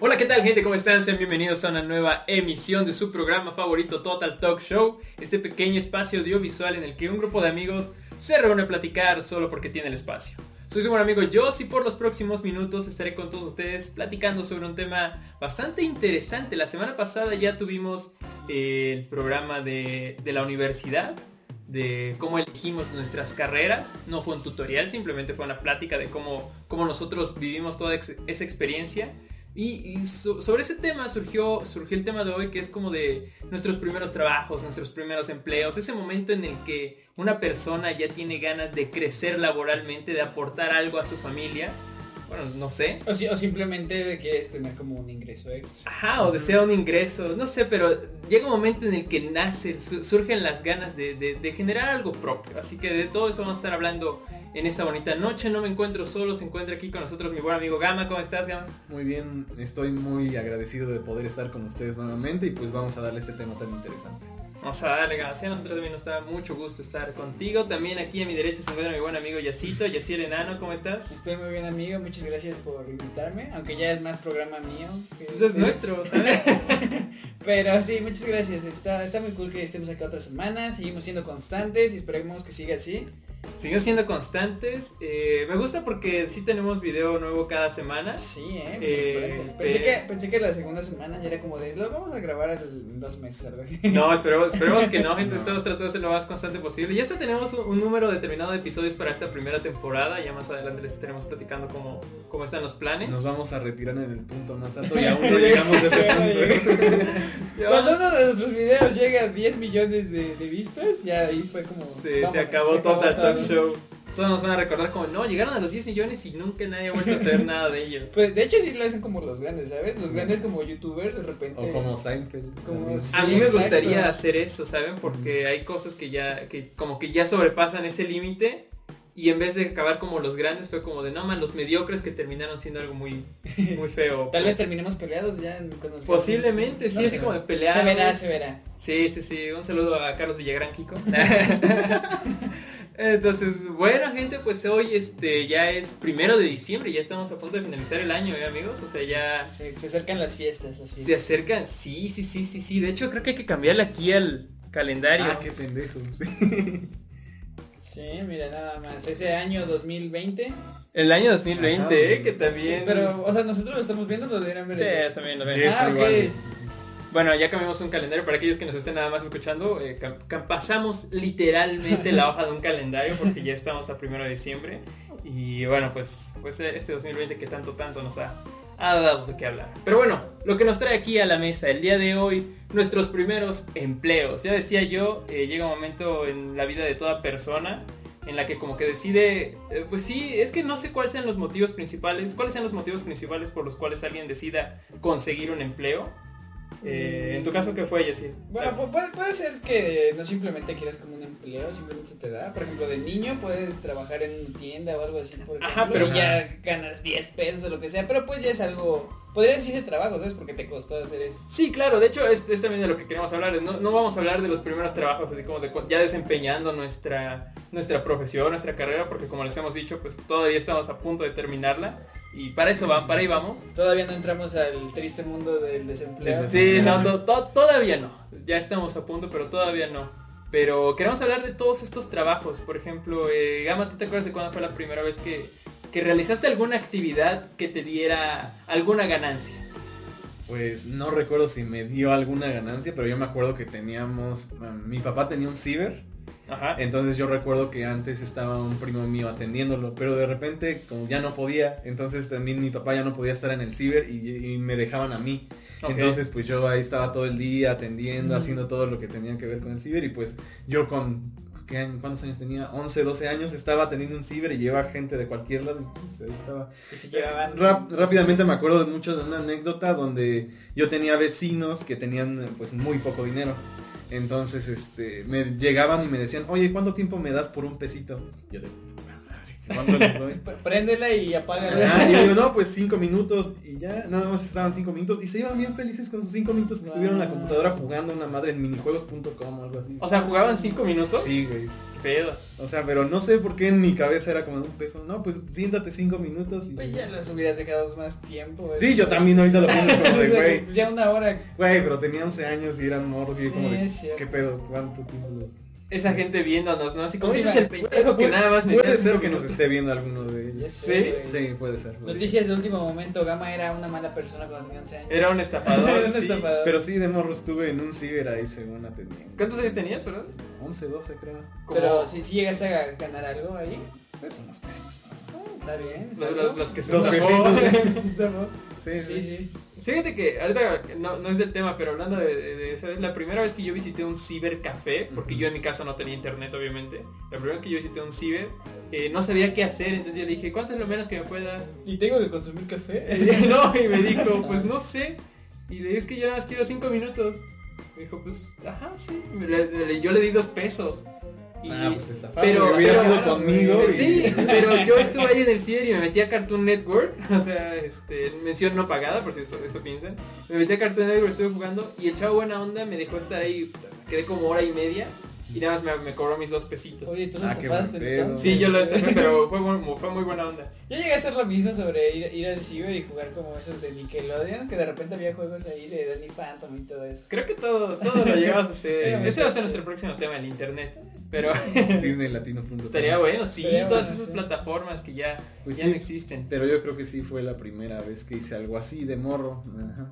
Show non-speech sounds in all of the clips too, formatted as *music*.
Hola, ¿qué tal gente? ¿Cómo están? Sean bienvenidos a una nueva emisión de su programa favorito Total Talk Show, este pequeño espacio audiovisual en el que un grupo de amigos se reúne a platicar solo porque tiene el espacio. Soy su buen amigo Joss y por los próximos minutos estaré con todos ustedes platicando sobre un tema bastante interesante. La semana pasada ya tuvimos eh, el programa de, de la universidad, de cómo elegimos nuestras carreras. No fue un tutorial, simplemente fue una plática de cómo, cómo nosotros vivimos toda esa experiencia. Y, y so- sobre ese tema surgió, surgió el tema de hoy que es como de nuestros primeros trabajos, nuestros primeros empleos, ese momento en el que una persona ya tiene ganas de crecer laboralmente, de aportar algo a su familia. Bueno, no sé. O, si- o simplemente de quieres tener como un ingreso extra. Ajá, o desea un ingreso, no sé, pero llega un momento en el que nace, su- surgen las ganas de, de- de generar algo propio. Así que de todo eso vamos a estar hablando en esta bonita noche. No me encuentro solo, se encuentra aquí con nosotros mi buen amigo Gama. ¿Cómo estás, Gama? Muy bien, estoy muy agradecido de poder estar con ustedes nuevamente y pues vamos a darle este tema tan interesante. Vamos a darle a nosotros también nos da mucho gusto estar contigo. También aquí a mi derecha se encuentra mi buen amigo Yacito, Yaciel Enano. ¿Cómo estás? Estoy muy bien amigo, muchas gracias por invitarme, aunque ya es más programa mío. que- Pues es nuestro, ¿sabes? *laughs* Pero sí, muchas gracias. Está, está muy cool que estemos acá otra semana, seguimos siendo constantes y esperemos que siga así. Siguen siendo constantes. Eh, me gusta porque sí tenemos video nuevo cada semana. Sí, eh. me Eh, sorprende. pensé, eh. que, pensé que la segunda semana ya era como de, lo vamos a grabar en dos meses, algo así. No, esperemos, esperemos que no, *laughs* gente. No. Estamos tratando de ser lo más constante posible. Ya hasta tenemos un, un número determinado de episodios para esta primera temporada. Ya más adelante les estaremos platicando cómo, cómo están los planes. Nos vamos a retirar en el punto más alto y aún no *laughs* llegamos a ese punto. *laughs* Cuando uno de nuestros videos llega a 10 millones de, de vistas, ya ahí fue como... se, vamos, se acabó se Total. Talk Show. Todos nos van a recordar como, no, llegaron a los 10 millones y nunca nadie ha vuelto a hacer *laughs* nada de ellos. Pues de hecho sí lo hacen como los grandes, ¿sabes? Los grandes como youtubers de repente. O como Seinfeld. Como A Sí, mí me exacto. gustaría hacer eso, ¿saben? Porque hay cosas que ya, que como que ya sobrepasan ese límite. Y en vez de acabar como los grandes, fue como de no man, los mediocres que terminaron siendo algo muy, muy feo. *laughs* Tal vez terminemos peleados ya en- los Posiblemente, sí, No así sé. como de pelear. Se verá, se verá. Sí, sí, sí. Un saludo a Carlos Villagrán, Kiko. *laughs* Entonces, bueno, gente, pues hoy este ya es primero de diciembre, ya estamos a punto de finalizar el año, ¿eh, amigos? O sea, ya Se, se acercan las fiestas, las se fiestas. acercan. Sí, sí, sí, sí, sí. De hecho, creo que hay que cambiarle aquí al calendario. Ah, qué pendejo. sí. *laughs* Sí, mira, nada más. Ese año 2020. El año 2020, Ajá, ¿eh? Que también... Pero, o sea, nosotros lo estamos viendo, lo deberían ver. Sí, también lo ven. Sí. Ah, igual. Bueno, ya cambiamos un calendario para aquellos que nos estén nada más escuchando. eh, pasamos literalmente la hoja de un calendario porque ya estamos a primero de diciembre. Y bueno, pues, pues eh, este 2020 que tanto, tanto nos ha, ha dado de qué hablar. Pero bueno, lo que nos trae aquí a la mesa el día de hoy, nuestros primeros empleos. Ya decía yo, eh, llega un momento en la vida de toda persona en la que como que decide, pues sí, es que no sé cuáles sean los motivos principales, cuáles sean los motivos principales por los cuales alguien decida conseguir un empleo. Eh, en tu caso, ¿qué fue, Jessy? Bueno, pu- puede, puede ser que no simplemente quieras como un empleo, simplemente se te da. Por ejemplo, de niño puedes trabajar en una tienda o algo así, por ejemplo, Ajá, pero- y ya ganas 10 pesos o lo que sea, pero pues ya es algo, podría decirse trabajo, ¿sabes? Porque te costó hacer eso. Sí, claro, de hecho es, es también de lo que queremos hablar. No, no vamos a hablar de los primeros trabajos, así como de ya desempeñando nuestra, nuestra profesión, nuestra carrera, porque como les hemos dicho, pues todavía estamos a punto de terminarla. Y para eso va, para ahí vamos. Todavía no entramos al triste mundo del desempleo. Sí, no, to- to- todavía no. Ya estamos a punto, pero todavía no. Pero queremos hablar de todos estos trabajos. Por ejemplo, eh, Gama, ¿tú te acuerdas de cuándo fue la primera vez que, que realizaste alguna actividad que te diera alguna ganancia? Pues no recuerdo si me dio alguna ganancia, pero yo me acuerdo que teníamos, mi papá tenía un ciber, Ajá. entonces yo recuerdo que antes estaba un primo mío atendiéndolo, pero de repente como ya no podía, entonces también mi papá ya no podía estar en el ciber y, y me dejaban a mí. Entonces pues yo ahí estaba todo el día atendiendo, Ujú. haciendo todo lo que tenía que ver con el ciber y pues yo con ¿qué año- ¿cuántos años tenía? 11, 12 años estaba teniendo un ciber y llevaba gente de cualquier lado. pues, ahí estaba. Se rápidamente me acuerdo de mucho de una anécdota donde yo tenía vecinos que tenían pues muy poco dinero. Entonces este me llegaban y me decían, oye, ¿cuánto tiempo me das por un pesito? Yo de, "Ah, madre, ¿Cuánto les doy? Préndela y apágala. Ah, y yo digo, no, pues cinco minutos y ya, nada más estaban cinco minutos y se iban bien felices con sus cinco minutos que estuvieron en la computadora jugando una madre en minijuegos.com o algo así. O sea, jugaban 5 minutos. Sí, güey. Pedo. O sea, pero no sé por qué en mi cabeza era como de un peso. No, pues siéntate cinco minutos y... Pues ya los hubieras dejado más tiempo. güey. Sí, yo también ahorita lo pienso como de, *laughs* güey. Ya una hora. Güey, pero tenía 11 años y eran morros y Sí, como de. ¿qué pedo? ¿Cuánto tiempo? los- Esa gente viéndonos, ¿no? Así como ese es el pendejo que Puede- nada más Puede metía ser que nos esté viendo alguno de ¿Sí? güey. Sí, puede ser. güey. Noticias de último momento, Gama era una mala persona cuando tenía 11 años. Era un estafador. *laughs* Era un sí. estafador. Pero sí, de morro estuve en un ciber ahí según atendiendo. ¿Cuántos años tenías, perdón? 11, 12 creo. Como Pero si si llegaste a ganar algo ahí, Pues unos pesitos. ah, está bien. los, los- los que se Los estafó. *laughs* Estafó. Sí, Sí, sí. Fíjate que ahorita no, no es del tema, pero hablando de, de- de eso, es la primera vez que yo visité un cibercafé, porque Ujú. yo en mi casa no tenía internet, obviamente. La primera vez que yo visité un ciber, eh, no sabía qué hacer, entonces yo le dije, ¿cuánto es lo menos que me puede dar? Y tengo que consumir café. *laughs* no, y me dijo, pues no sé. Y le dije, es que yo nada más quiero cinco minutos. Me dijo, pues, ajá, sí. Le- le- yo le di dos pesos. Y, Ah, pues pero, güey, hubieras pero- ido conmigo y- Sí, pero yo estuve ahí en el ciber y me metí a Cartoon Network. *laughs* O sea, este, mención no pagada, por si eso, eso piensan. Me metí a Cartoon Network, estuve jugando y el chavo buena onda me dejó estar ahí. Quedé como hora y media y nada más me, me cobró mis dos pesitos. Oye, tú lo Ah, estafaste. Sí, yo lo estafé, *laughs* pero fue, muy- fue muy buena onda. Yo llegué a hacer lo mismo sobre ir, ir al ciber y jugar como esos de Nickelodeon, que de repente había juegos ahí de Danny Phantom y todo eso. Creo que todo, todo lo llevamos a hacer. *laughs* Sí, Ese va a ser nuestro próximo tema, el internet. Pero *laughs* Disneylatino.com. estaría bueno, sí, Estaría todas bueno, esas sí. plataformas que ya, Pues ya sí. no existen. Pero yo creo que sí fue la primera vez que hice algo así de morro. Ajá.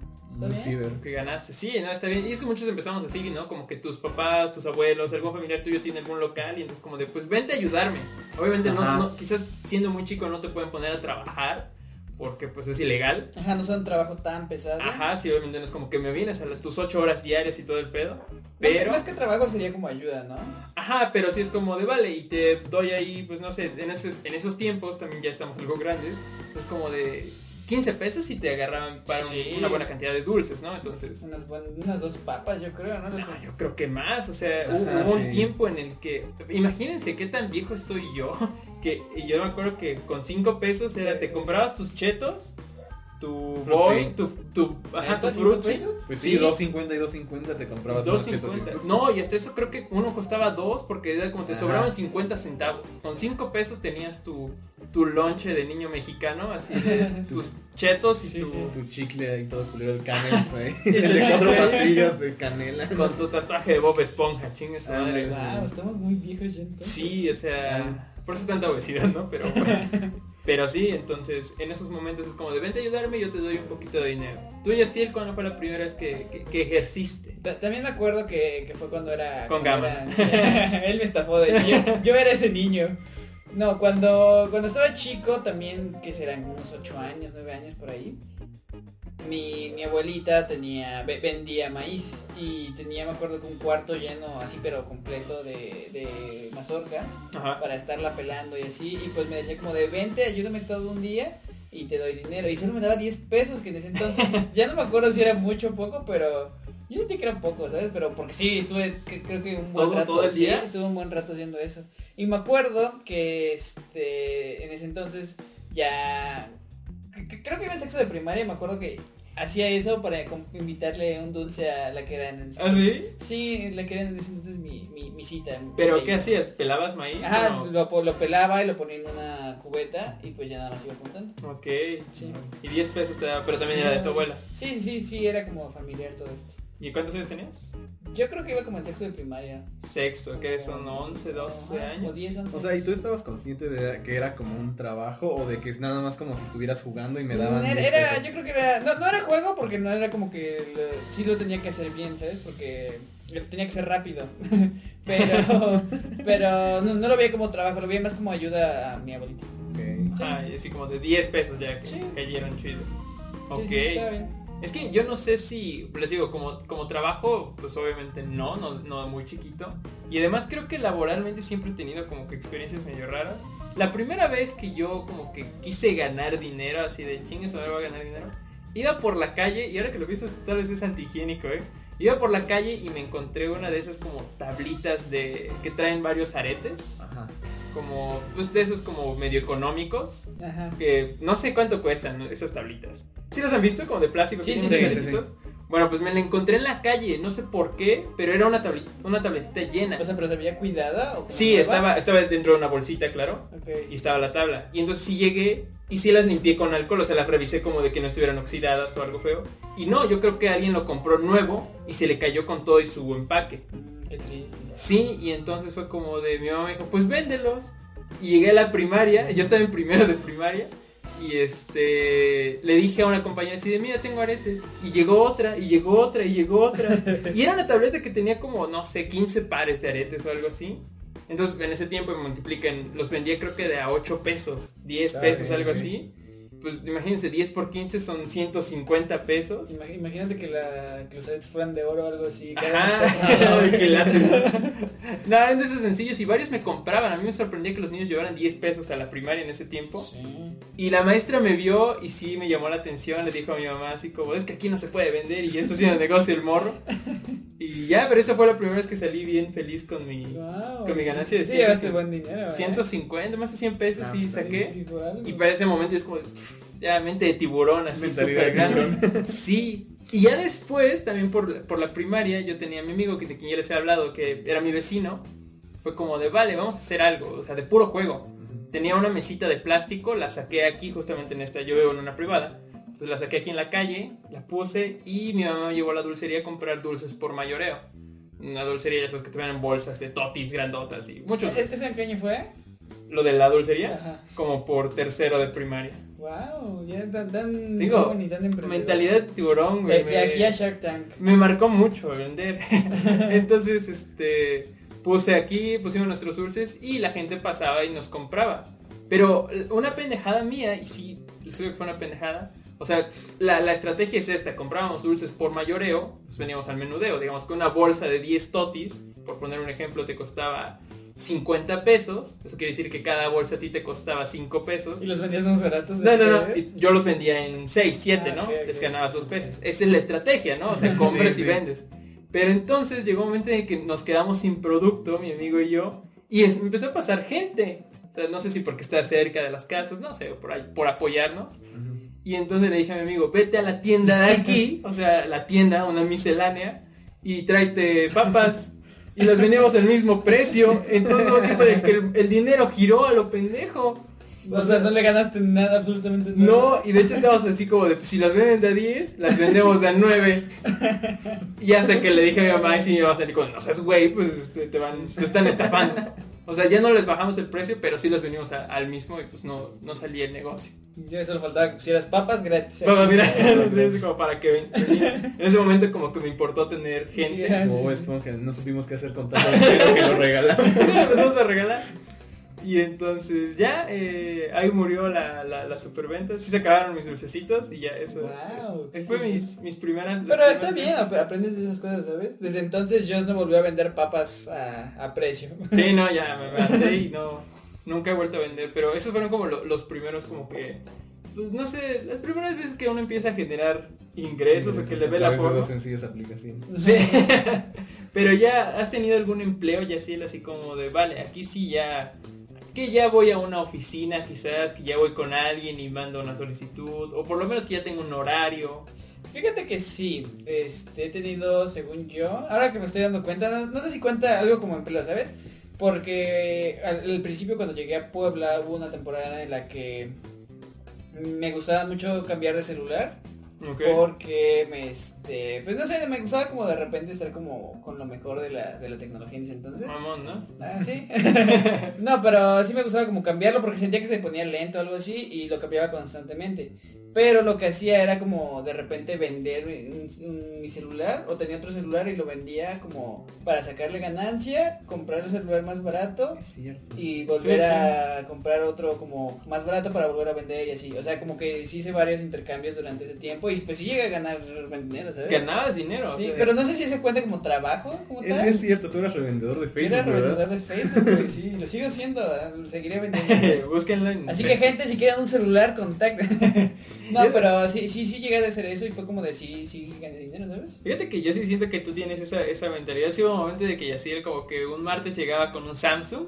Ciber. Que ganaste, sí, no, está bien. Y es que muchos empezamos así, ¿no? Como que tus papás, tus abuelos, algún familiar tuyo tiene algún local y entonces como de, pues vente a ayudarme. Obviamente no, no, quizás siendo muy chico no te pueden poner a trabajar porque pues es ilegal. Ajá, no son un trabajo tan pesado. Ajá, sí, obviamente no es como que me vienes a la- tus ocho horas diarias y todo el pedo. Más que- Pero... Más que trabajo sería como ayuda, ¿no? Ajá, pero sí es como de vale y te doy ahí, pues no sé, en esos, en esos tiempos también ya estamos algo grandes, es como de 15 pesos y te agarraban para Sí. una buena cantidad de dulces, ¿no? Entonces, Unas, dos papas, yo creo, ¿no? no, yo creo que más, o sea, Ajá, hubo, un tiempo en el que, imagínense qué tan viejo estoy yo, *laughs* que yo me acuerdo que con 5 pesos era, te comprabas tus chetos, tu boy, tu, tu, ajá, tu. Pues sí, Sí. 2.50 y 2.50 te comprabas unos chetos y 2.50. fruits. No, y hasta eso creo que uno costaba 2 porque era como te Ajá. sobraban 50 centavos. Con 5 pesos tenías tu, tu lonche de niño mexicano, así de *laughs* tus chetos y Sí, tu, sí. Tu chicle ahí todo culero de canels, *laughs* ¿eh? El de cuatro pastillas de canela. con tu tatuaje de Bob Esponja, chingue su Ah, madre. Wow, estamos muy viejos ya entonces. Sí, o sea, por eso tanta obesidad, ¿no? Pero *laughs* Pero sí, entonces en esos momentos es como de vente a ayudarme y yo te doy un poquito de dinero. Tú y así ¿cuándo fue la primera vez que, que, que ejerciste? Ta- También me acuerdo que, que fue cuando era... Con cuando Gama. era- *laughs* él me estafó de yo, yo era ese niño. No, cuando, cuando estaba chico también, que serán unos 8 años, 9 años por ahí. Mi, mi abuelita tenía, ve- vendía maíz y tenía, me acuerdo que un cuarto lleno así pero completo de, de mazorca Ajá. para estarla pelando y así. Y pues me decía como de vente, ayúdame todo un día y te doy dinero. Y solo me daba 10 pesos, que en ese entonces *laughs* ya no me acuerdo si era mucho o poco, pero yo sentí que era poco, ¿sabes? Pero porque sí, estuve que- creo que un buen ¿Todo- rato. todo el sí, día? estuve un buen rato haciendo eso. Y me acuerdo que este en ese entonces ya creo que iba en sexo de primaria, me acuerdo que hacía eso para invitarle un dulce a la que era en ese ¿Ah, sí? Sí, la que era en ese entonces mi, mi, mi cita. mi ¿Pero qué hacías? ¿Pelabas maíz? Ajá, lo, pelaba y lo ponía en una cubeta y pues ya nada más iba contando. Ok. Sí. Y 10 pesos te daba, pero también Sí. era de tu abuela. Sí, sí, sí, era como familiar todo esto. ¿Y cuántos años tenías? Yo creo que iba como en sexto de primaria. Sexto, que son 11, 12 Ajá, Como años. 10, 11. O sea, ¿y tú estabas consciente de que era como un trabajo o de que es nada más como si estuvieras jugando y me daban Era, 10 era- pesos? yo creo que era, no, no era juego porque no era como que lo- sí lo tenía que hacer bien, ¿sabes? Porque tenía que ser rápido. *laughs* pero *laughs* pero no, no lo veía como trabajo, lo veía más como ayuda a mi abuelita. Ok. Ah, y así como de 10 pesos ya que Sí. cayeron chidos. Sí, Ok. sí. Es que yo no sé si, les digo, como, como trabajo, pues obviamente no, no, no muy chiquito. Y además creo que laboralmente siempre he tenido como que experiencias medio raras. La primera vez que yo como que quise ganar dinero, así de chingues, ahora voy a ganar dinero. Iba por la calle y ahora que lo piensas tal vez es antihigiénico, ¿eh? Iba por la calle y me encontré una de esas como tablitas de que traen varios aretes, Ajá. como pues de esos como medio económicos, Ajá. que no sé cuánto cuestan esas tablitas. ¿Sí las han visto? Como de plástico. Sí, que sí, tienen sí, aretitos? sí, Bueno, pues me la encontré en la calle, no sé por qué, pero era una, tabli- una tabletita llena. O sea, pero se veía cuidada o Sí, estaba, estaba dentro de una bolsita, claro. Y estaba la tabla. Y entonces sí llegué y sí las limpié con alcohol, o sea, las revisé como de que no estuvieran oxidadas o algo feo. Y no, yo creo que alguien lo compró nuevo y se le cayó con todo y su empaque. Qué triste. Sí, y entonces fue como de mi mamá me dijo, pues véndelos. Y llegué a la primaria, yo estaba en primero de primaria. Y este le dije a una compañera así de mira tengo aretes. Y llegó otra, y llegó otra, y llegó otra. Y era una tableta que tenía como, no sé, 15 pares de aretes o algo así. Entonces en ese tiempo me multiplican, los vendía creo que de a 8 pesos, 10 Ah, pesos, algo así. Pues imagínense, 10 por 15 son 150 pesos. Imag- Imagínate que, la, que los aretes fueran de oro o algo así. Ajá, *laughs* de quilates. *laughs* No, eran de esos sencillos y varios me compraban. A mí me sorprendía que los niños llevaran 10 pesos a la primaria en ese tiempo. Sí. Y la maestra me vio y sí me llamó la atención. Le dijo a mi mamá así como, es que aquí no se puede vender y esto haciendo negocio el morro. *laughs* Y ya, pero esa fue la primera vez que salí bien feliz con mi Wow. Con mi ganancia de sí, ciento llevaste cin- buen dinero. ¿eh? 150, más de 100 pesos Ah, y pues, saqué. Sí, algo. Y para ese momento es como, ya mente de tiburón así súper de grande. *laughs* Sí. Y ya después, también por, por la primaria, yo tenía a mi amigo que de quien ya les he hablado, que era mi vecino. Fue como de, vale, vamos a hacer algo, o sea, de puro juego. Tenía una mesita de plástico, la saqué aquí justamente en esta, yo vivo en una privada. Entonces la saqué aquí en la calle, la puse y mi mamá me llevó a la dulcería a comprar dulces por mayoreo. Una dulcería, ya sabes que te ven en bolsas de totis grandotas y muchos. ¿Es- ¿Ese en qué año fue? Lo de la dulcería, Ajá. como por tercero de primaria. Wow, ya tan, tan Digo, joven y tan emprendedor. Mentalidad de tiburón, güey. De, de me- aquí a Shark Tank. me marcó mucho vender. *laughs* Entonces, este, puse aquí, pusimos nuestros dulces y la gente pasaba y nos compraba. Pero una pendejada mía, y sí, digo que fue una pendejada. O sea, la, la estrategia es esta, comprábamos dulces por mayoreo, pues veníamos al menudeo, digamos que una bolsa de 10 totis, por poner un ejemplo, te costaba 50 pesos, eso quiere decir que cada bolsa a ti te costaba 5 pesos. Y los vendías más baratos. No, no, no. Yo los vendía en 6, 7, Ah, ¿no? ok, ok. Les ganabas 2 pesos. Esa es la estrategia, ¿no? O sea, *laughs* compras Sí, y vendes. Pero entonces llegó un momento en que nos quedamos sin producto, mi amigo y yo, y es- empezó a pasar gente. O sea, no sé si porque está cerca de las casas, no sé, por, ahí, por apoyarnos. Y entonces le dije a mi amigo, vete a la tienda de aquí, *laughs* o sea, la tienda, una miscelánea, y tráete papas. Y las vendíamos al mismo precio. Entonces de que el, el dinero giró a lo pendejo. O sea, no le ganaste nada, absolutamente nada. No, y de hecho estábamos así como de, pues, si las venden de a 10, las vendemos de a 9. Y hasta que le dije a mi mamá, y si mi mamá salió con, no seas güey, pues este, te van, te están estafando. O sea, ya no les bajamos el precio, pero sí los vendimos a- al mismo y pues no, no salía el negocio. Ya solo faltaba que pusieras papas gratis. Vamos, mira, es como para que ven- venía. En ese momento como que me importó tener gente. Sí, Como sí, es sí. como que no supimos qué hacer con tanto dinero que lo regalamos. *laughs* empezamos a regalar. Y entonces ya eh, ahí murió la, la, la superventa. Sí se acabaron mis dulcecitos y ya eso. Wow, Eh, Fue mis, mis primeras. Pero está primeras bien, aprendes de esas cosas, ¿sabes? Desde entonces Joss no volvió a vender papas a, a precio. Sí, no, ya *laughs* me maté y no. Nunca he vuelto a vender. Pero esos fueron como lo- los primeros como que. Pues no sé, las primeras veces que uno empieza a generar ingresos o que le ve la forma. dos sencillas aplicaciones. Sí. *laughs* Pero ya has tenido algún empleo ya así, así como de, vale, aquí sí ya, que ya voy a una oficina quizás, que ya voy con alguien y mando una solicitud, o por lo menos que ya tengo un horario. Fíjate que sí, este, he tenido, según yo, ahora que me estoy dando cuenta, no, sé si cuenta algo como empleo, ¿sabes? Porque al principio cuando llegué a Puebla hubo una temporada en la que me gustaba mucho cambiar de celular. Porque me, este, pues no sé, me gustaba como de repente estar como con lo mejor de la, de la tecnología en ese entonces. Mamón, ¿no? Ah, sí. *laughs* no, pero sí me gustaba como cambiarlo porque sentía que se ponía lento o algo así y lo cambiaba constantemente. Pero lo que hacía era como de repente vender mi celular o tenía otro celular y lo vendía como para sacarle ganancia, comprar el celular más barato Es cierto. y volver Sí, sí. a comprar otro como más barato para volver a vender y así. O sea, como que sí hice varios intercambios durante ese tiempo y pues sí llegué a ganar dinero, ¿sabes? Ganabas dinero. Sí, pero no sé si se cuenta como trabajo, como Es, tal. es cierto, tú eras revendedor de Facebook, Era ¿verdad? revendedor de Facebook, güey, sí, lo sigo siendo, ¿eh? lo seguiré vendiendo. *laughs* Búsquenlo en Así que gente, si quieren un celular, contacten. *laughs* No, pero sí, sí, sí llegué a hacer eso y fue como de sí, sí gané dinero, ¿sabes? Fíjate que yo sí siento que tú tienes esa, esa mentalidad. Sí hubo un momento de que Yaciel como que un martes llegaba con un Samsung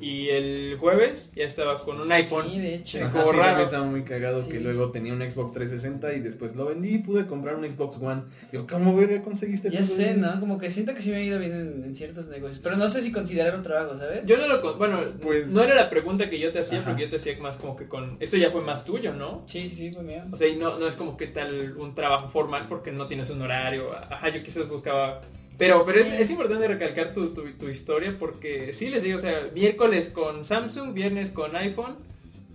y el jueves ya estaba con un iPhone. Sí, de hecho. Ajá, como sí, raro. estaba muy cagado Sí. que luego tenía un Xbox 360 y después lo vendí y pude comprar un Xbox One. Digo, ¿cómo verga conseguiste Ya sé, eso? ¿no? Como que siento que sí me ha ido bien en, en ciertos negocios. Pero no sé si considerarlo trabajo, ¿sabes? Yo no lo... con- Bueno, Pues- no era la pregunta que yo te hacía Ajá. porque yo te hacía más como que con... Esto ya fue más tuyo, ¿no? Sí, sí, sí, fue mío. O sea, y no, no es como que tal un trabajo formal porque no tienes un horario. Ajá, yo quizás buscaba... Pero, pero Sí. es, es importante recalcar tu, tu, tu historia porque sí les digo, o sea, miércoles con Samsung, viernes con iPhone,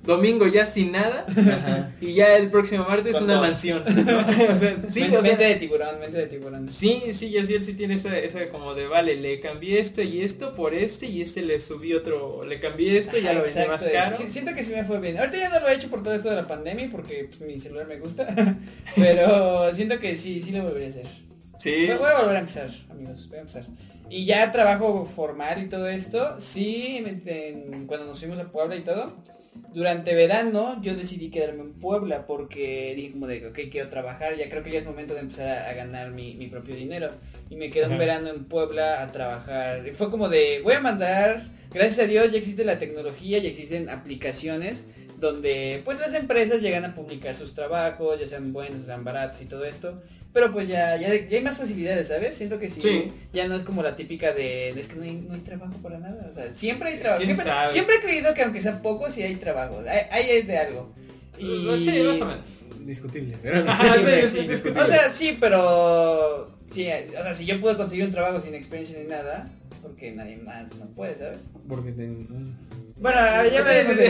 domingo ya sin nada Ajá. y ya el próximo martes Con una dos. mansión. ¿no? *laughs* O sea, sí, Men- o sea, mente de tiburón, mente de tiburón. Sí, sí, y así él sí tiene esa, esa como de, vale, le cambié esto y esto por este y este le subí otro, le cambié esto y ya lo vendí más caro. sí, siento que sí me fue bien. Ahorita ya no lo he hecho por todo esto de la pandemia porque pues, mi celular me gusta. *laughs* Pero siento que sí, sí lo volvería a hacer. Sí, Voy a volver a empezar, amigos, voy a empezar. Y ya trabajo formal y todo esto, sí, en- cuando nos fuimos a Puebla y todo, durante verano yo decidí quedarme en Puebla porque dije como de, ok, quiero trabajar, ya creo que ya es momento de empezar a, a ganar mi, mi propio dinero. Y me quedé un verano en Puebla a trabajar. Y fue como de, voy a mandar, gracias a Dios ya existe la tecnología, ya existen aplicaciones donde pues las empresas llegan a publicar sus trabajos, ya sean buenos, sean baratos y todo esto. Pero pues ya, ya, ya hay más facilidades, ¿sabes? Siento que sí, Sí. ya no es como la típica de, es que no hay, no hay trabajo para nada. O sea, siempre hay trabajo. ¿Quién Siempre, siempre he creído que aunque sea poco, sí hay trabajo. Hay, hay es de algo. Y... sí, más o menos. Discutible. *laughs* pero- sí, Sí, discutible. O sea, sí, pero... Sí, o sea, si yo puedo conseguir un trabajo sin experiencia ni nada, porque nadie más no puede, ¿sabes? Porque ten-. Bueno, ya sí.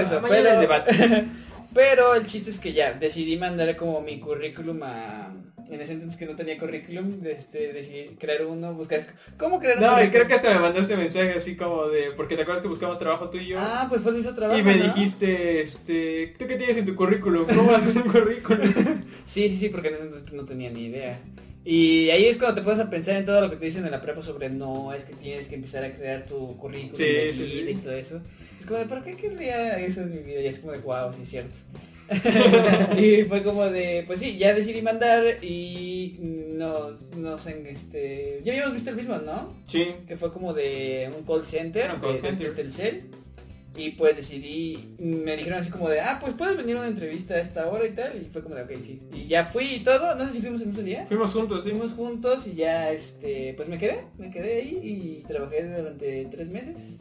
eso, el debate. *laughs* Pero el chiste es que ya, decidí mandar como mi currículum a... En ese entonces que no tenía currículum, este, decidí crear uno, buscar... ¿Cómo crear un No, y creo que hasta me mandaste mensaje así como de, porque te acuerdas que buscamos trabajo tú y yo. Ah, pues fue mismo trabajo, y me ¿no? dijiste, este, ¿tú qué tienes en tu currículum? ¿Cómo haces un currículum? *laughs* Sí, sí, sí, porque en ese entonces no tenía ni idea. Y ahí es cuando te pones a pensar en todo lo que te dicen en la prepa sobre no, es que tienes que empezar a crear tu currículum Sí, de sí, vida sí. y todo eso. Es como de, ¿para qué querría eso en mi vida? Y es como de, wow, sí es cierto. *laughs* y fue como de, pues sí, ya decidí mandar y nos, nos en este, ya habíamos visto el mismo, ¿no? Sí. Que fue como de un call center, call de, de center. Telcel. Y pues decidí, me dijeron así como de, ah, pues puedes venir a una entrevista a esta hora y tal. Y fue como de, ok, sí. Y ya fui y todo, no sé si fuimos el mismo día. Fuimos juntos, sí. Fuimos juntos y ya, este, pues me quedé, me quedé ahí y trabajé durante tres meses.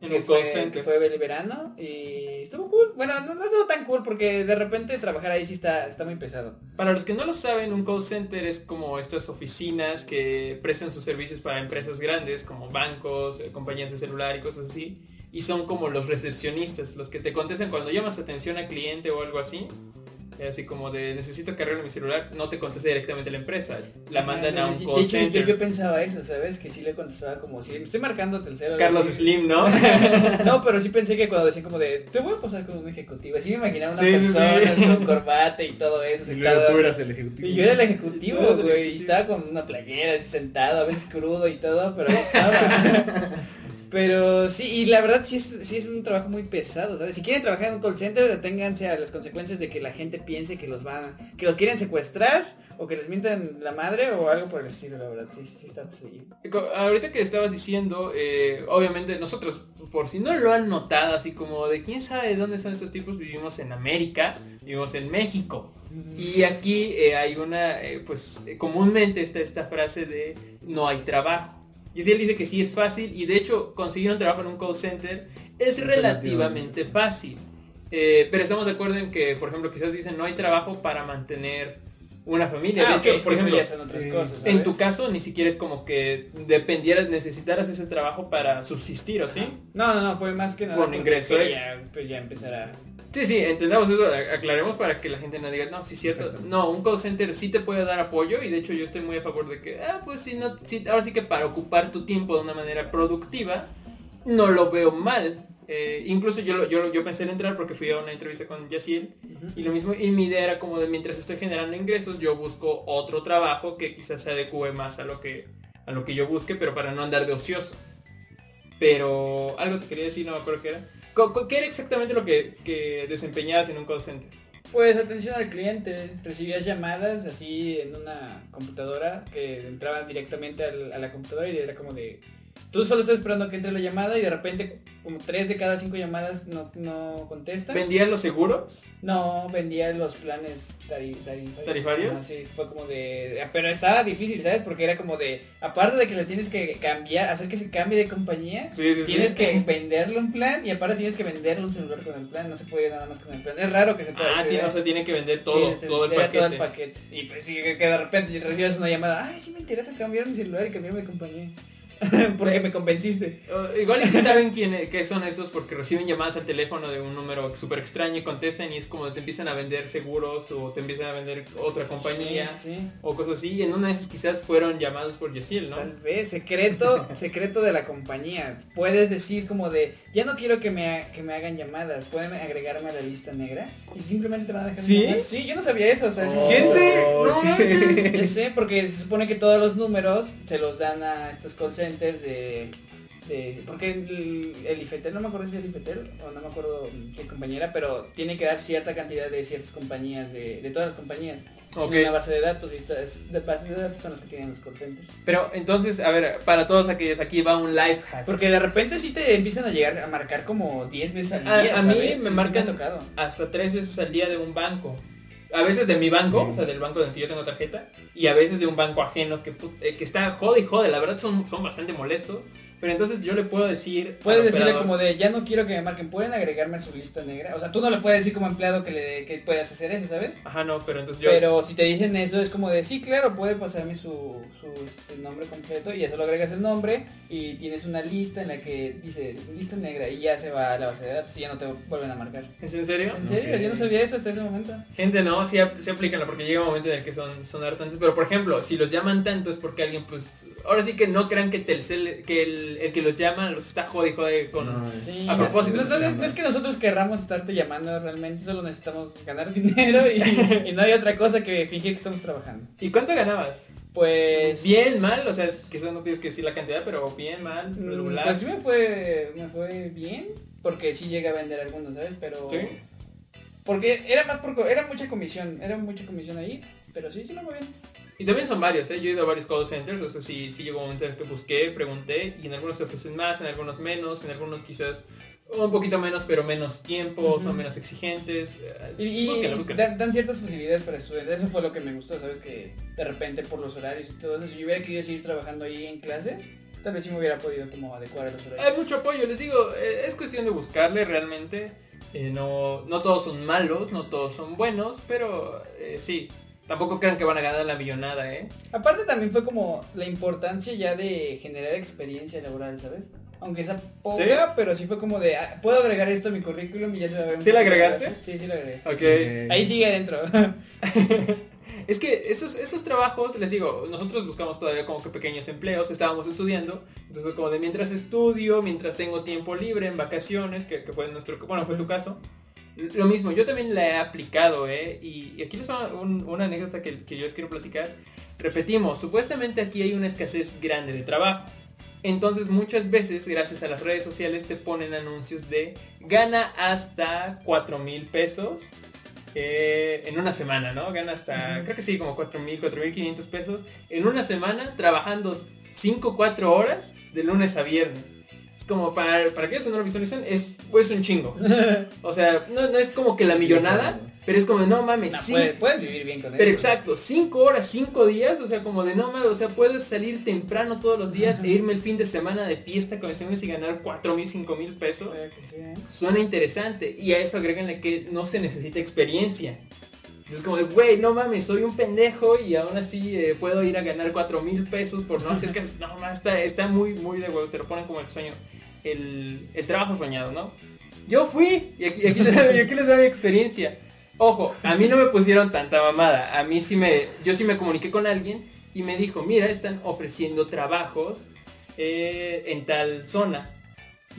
En que un fue, call center. que fue el verano y estuvo cool. Bueno, no, no estuvo tan cool porque de repente trabajar ahí sí está, está muy pesado. Para los que no lo saben, un call center es como estas oficinas que prestan sus servicios para empresas grandes como bancos, eh, compañías de celular y cosas así. Y son como los recepcionistas, los que te contestan cuando llamas atención a cliente o algo así. Así como de necesito que arregle mi celular, no te contesta directamente la empresa, la mandan a un De call yo, center. yo pensaba eso, ¿sabes? Que sí le contestaba como si me estoy marcando Telcel. o algo Carlos así. Slim, ¿no? *laughs* No, pero sí pensé que cuando decían como de, te voy a pasar con un ejecutivo. Así me imaginaba una Sí, persona sí. con corbata y todo eso. Y tú eras el ejecutivo. Y yo era el ejecutivo, *laughs* el güey, y estaba con una playera así sentado, a veces crudo y todo, pero ahí estaba. *laughs* Pero sí, y la verdad sí es, sí es un trabajo muy pesado, ¿sabes? Si quieren trabajar en un call center, deténganse a las consecuencias de que la gente piense que los van, que los quieren secuestrar, o que les mientan la madre, o algo por el estilo, la verdad, sí, sí está. Co- Ahorita que estabas diciendo, eh, obviamente nosotros, por si no lo han notado, así como de quién sabe de dónde son estos tipos, vivimos en América, vivimos en México. Y aquí eh, hay una, eh, pues comúnmente está esta frase de no hay trabajo. Y si él dice que sí es fácil, y de hecho conseguir un trabajo en un call center es relativamente fácil. Eh, pero estamos de acuerdo en que, por ejemplo, quizás dicen no hay trabajo para mantener una familia. Ah, de hecho, por ejemplo, ya son otras sí. cosas, en tu caso ni siquiera es como que dependieras, necesitaras ese trabajo para subsistir, ¿o sí? No, no, no, fue más que nada. Fue un ingreso quería, Pues ya empezar a... Sí, sí, entendamos eso, aclaremos para que la gente no diga, no, sí cierto. No, un call center sí te puede dar apoyo y de hecho yo estoy muy a favor de que, ah, pues sí, no, sí, ahora sí que para ocupar tu tiempo de una manera productiva, no lo veo mal. Eh, incluso yo, yo, yo pensé en entrar porque fui a una entrevista con Yaciel y lo mismo, y mi idea era como de mientras estoy generando ingresos, yo busco otro trabajo que quizás se adecue más a lo que, a lo que yo busque, pero para no andar de ocioso. Pero algo te quería decir, no me acuerdo qué era. ¿Qué era exactamente lo que, que desempeñabas en un call center? Pues atención al cliente, recibías llamadas así en una computadora que entraban directamente al- a la computadora y era como de... Tú solo estás esperando a que entre la llamada y de repente como tres de cada cinco llamadas no, no contestan. ¿Vendían los seguros? No, vendía los planes tari- tarifarios. Sí, fue como de... Pero estaba difícil, ¿sabes? Porque era como de... Aparte de que le tienes que cambiar, hacer que se cambie de compañía, Sí, sí, tienes sí. que venderle un plan y aparte tienes que venderle un celular con el plan. No se puede nada más con el plan. Es raro que se pueda Ah, hacer, tiene, ¿eh? o sea, tiene que vender todo, todo el paquete. todo el paquete. Y pues sí, que que de repente recibes una llamada, ay, sí me interesa cambiar mi celular y cambiarme de compañía. *laughs* Porque me convenciste. Uh, igual es que saben quién, qué son estos porque reciben llamadas al teléfono de un número súper extraño y contestan y es como te empiezan a vender seguros o te empiezan a vender otra compañía Sí, sí. o cosas así. Y en una de esas quizás fueron llamados por Yaciel, ¿no? Tal vez, secreto, *laughs* secreto de la compañía. Puedes decir como de, ya no quiero que me, que me hagan llamadas, pueden agregarme a la lista negra y simplemente te van a dejar ¿Sí? llamadas. Sí, yo no sabía eso, o sea, es- Gente, no. *laughs* Ya sé, porque se supone que todos los números se los dan a estos call centers de... de- porque el, el Ifetel, no me acuerdo si es el Ifetel o no me acuerdo qué compañera, pero tiene que dar cierta cantidad de ciertas compañías, de, de todas las compañías, Ok. en una base de datos y estas de bases de datos son las que tienen los call centers. Pero entonces, a ver, para todos aquellos, aquí va un life hack. Porque de repente sí te empiezan a llegar a marcar como 10 veces al A- día. a mí me Sí, sí marcan- ha tocado. hasta tres veces al día de un banco. A veces de mi banco, o sea, del banco del que yo tengo tarjeta, y a veces de un banco ajeno que, eh, que está jode y jode, la verdad son, son bastante molestos. Pero entonces yo le puedo decir... Puedes decirle operador, como de, ya no quiero que me marquen, pueden agregarme a su lista negra. O sea, tú no le puedes decir como empleado que, le, que puedas hacer eso, ¿sabes? Ajá, no, pero entonces yo... Pero si te dicen eso es como de, sí, claro, puede pasarme su, su este, nombre completo y ya solo agregas el nombre y tienes una lista en la que dice lista negra y ya se va a la base de datos y ya no te vuelven a marcar. ¿Es en serio? ¿En serio? Ok. Yo no sabía eso hasta ese momento. Gente, no, sí, sí aplícanlo porque llega un momento en el que son, son hartantes. Pero por ejemplo, si los llaman tanto es porque alguien, pues... Ahora sí que no crean que Telcel, que el, el que los llama los está jode y jode con... No, es- Sí, A propósito, no, no, no, no es que nosotros querramos estarte llamando realmente, solo necesitamos ganar *laughs* dinero y, y no hay otra cosa que fingir que estamos trabajando. ¿Y cuánto ganabas? Pues... Bien, mal, o sea, quizás no tienes que decir la cantidad, pero bien, mal, Mm, regular. Pues sí me fue, me fue bien, porque sí llegué a vender algunos, ¿sabes? Pero... ¿Sí? Porque era más por... Era mucha comisión, era mucha comisión ahí, pero sí, sí me fue bien. Y también son varios, ¿eh? Yo he ido a varios call centers, o sea, sí, sí llegó un momento en el que busqué, pregunté, y en algunos te ofrecen más, en algunos menos, en algunos quizás un poquito menos, pero menos tiempo, Ujú. son menos exigentes. eh, Y, y búsquenlo, búsquenlo. dan, dan ciertas facilidades para estudiantes, eso fue lo que me gustó, ¿sabes? Que de repente por los horarios y todo eso, yo hubiera querido seguir trabajando ahí en clases, tal vez sí me hubiera podido como adecuar a los horarios. Hay mucho apoyo, les digo, eh, es cuestión de buscarle realmente. eh, no, no todos son malos, no todos son buenos, pero eh, sí, tampoco crean que van a ganar la millonada, ¿eh? Aparte también fue como la importancia ya de generar experiencia laboral, ¿sabes? Aunque esa poca, ¿Sí? pero sí fue como de, ah, puedo agregar esto a mi currículum y ya se va a ver. ¿Sí la agregaste? Sí, sí la agregué. Ok. Sí. Ahí sigue adentro. *laughs* Es que esos, esos trabajos, les digo, nosotros buscamos todavía como que pequeños empleos, estábamos estudiando, entonces fue como de mientras estudio, mientras tengo tiempo libre, en vacaciones, que, que fue nuestro, bueno, fue tu caso. Lo mismo, yo también la he aplicado, ¿eh? Y, y aquí les va un- una anécdota que, que yo les quiero platicar. Repetimos, supuestamente aquí hay una escasez grande de trabajo. Entonces muchas veces, gracias a las redes sociales, te ponen anuncios de gana hasta 4 mil pesos eh, en una semana, ¿no? Gana hasta, creo que sí, como 4 mil, 4 mil 500 pesos en una semana trabajando 5, 4 horas de lunes a viernes. Como para, para aquellos que no lo visualizan, es pues un chingo. *laughs* O sea, no, no es como que la millonada, pero es como, no mames, No, sí, puedes, puedes vivir bien con eso. pero exacto, 5 horas, 5 días, o sea, como de no mames, o sea, puedes salir temprano todos los días Ajá. e irme el fin de semana de fiesta con mis amigos y ganar 4 mil, 5 mil pesos. Sí, ¿eh? Suena interesante y a eso agréganle que no se necesita experiencia. Es como de, güey, no mames, soy un pendejo y aún así eh, puedo ir a ganar 4 mil pesos por no hacer que... *laughs* No, mames, está, está muy, muy de huevos, te lo ponen como el sueño, el, trabajo soñado, ¿no? Yo fui y aquí, les, aquí les doy mi experiencia. Ojo, a mí no me pusieron tanta mamada, a mí sí me... Yo sí me comuniqué con alguien y me dijo, mira, están ofreciendo trabajos eh, en tal zona.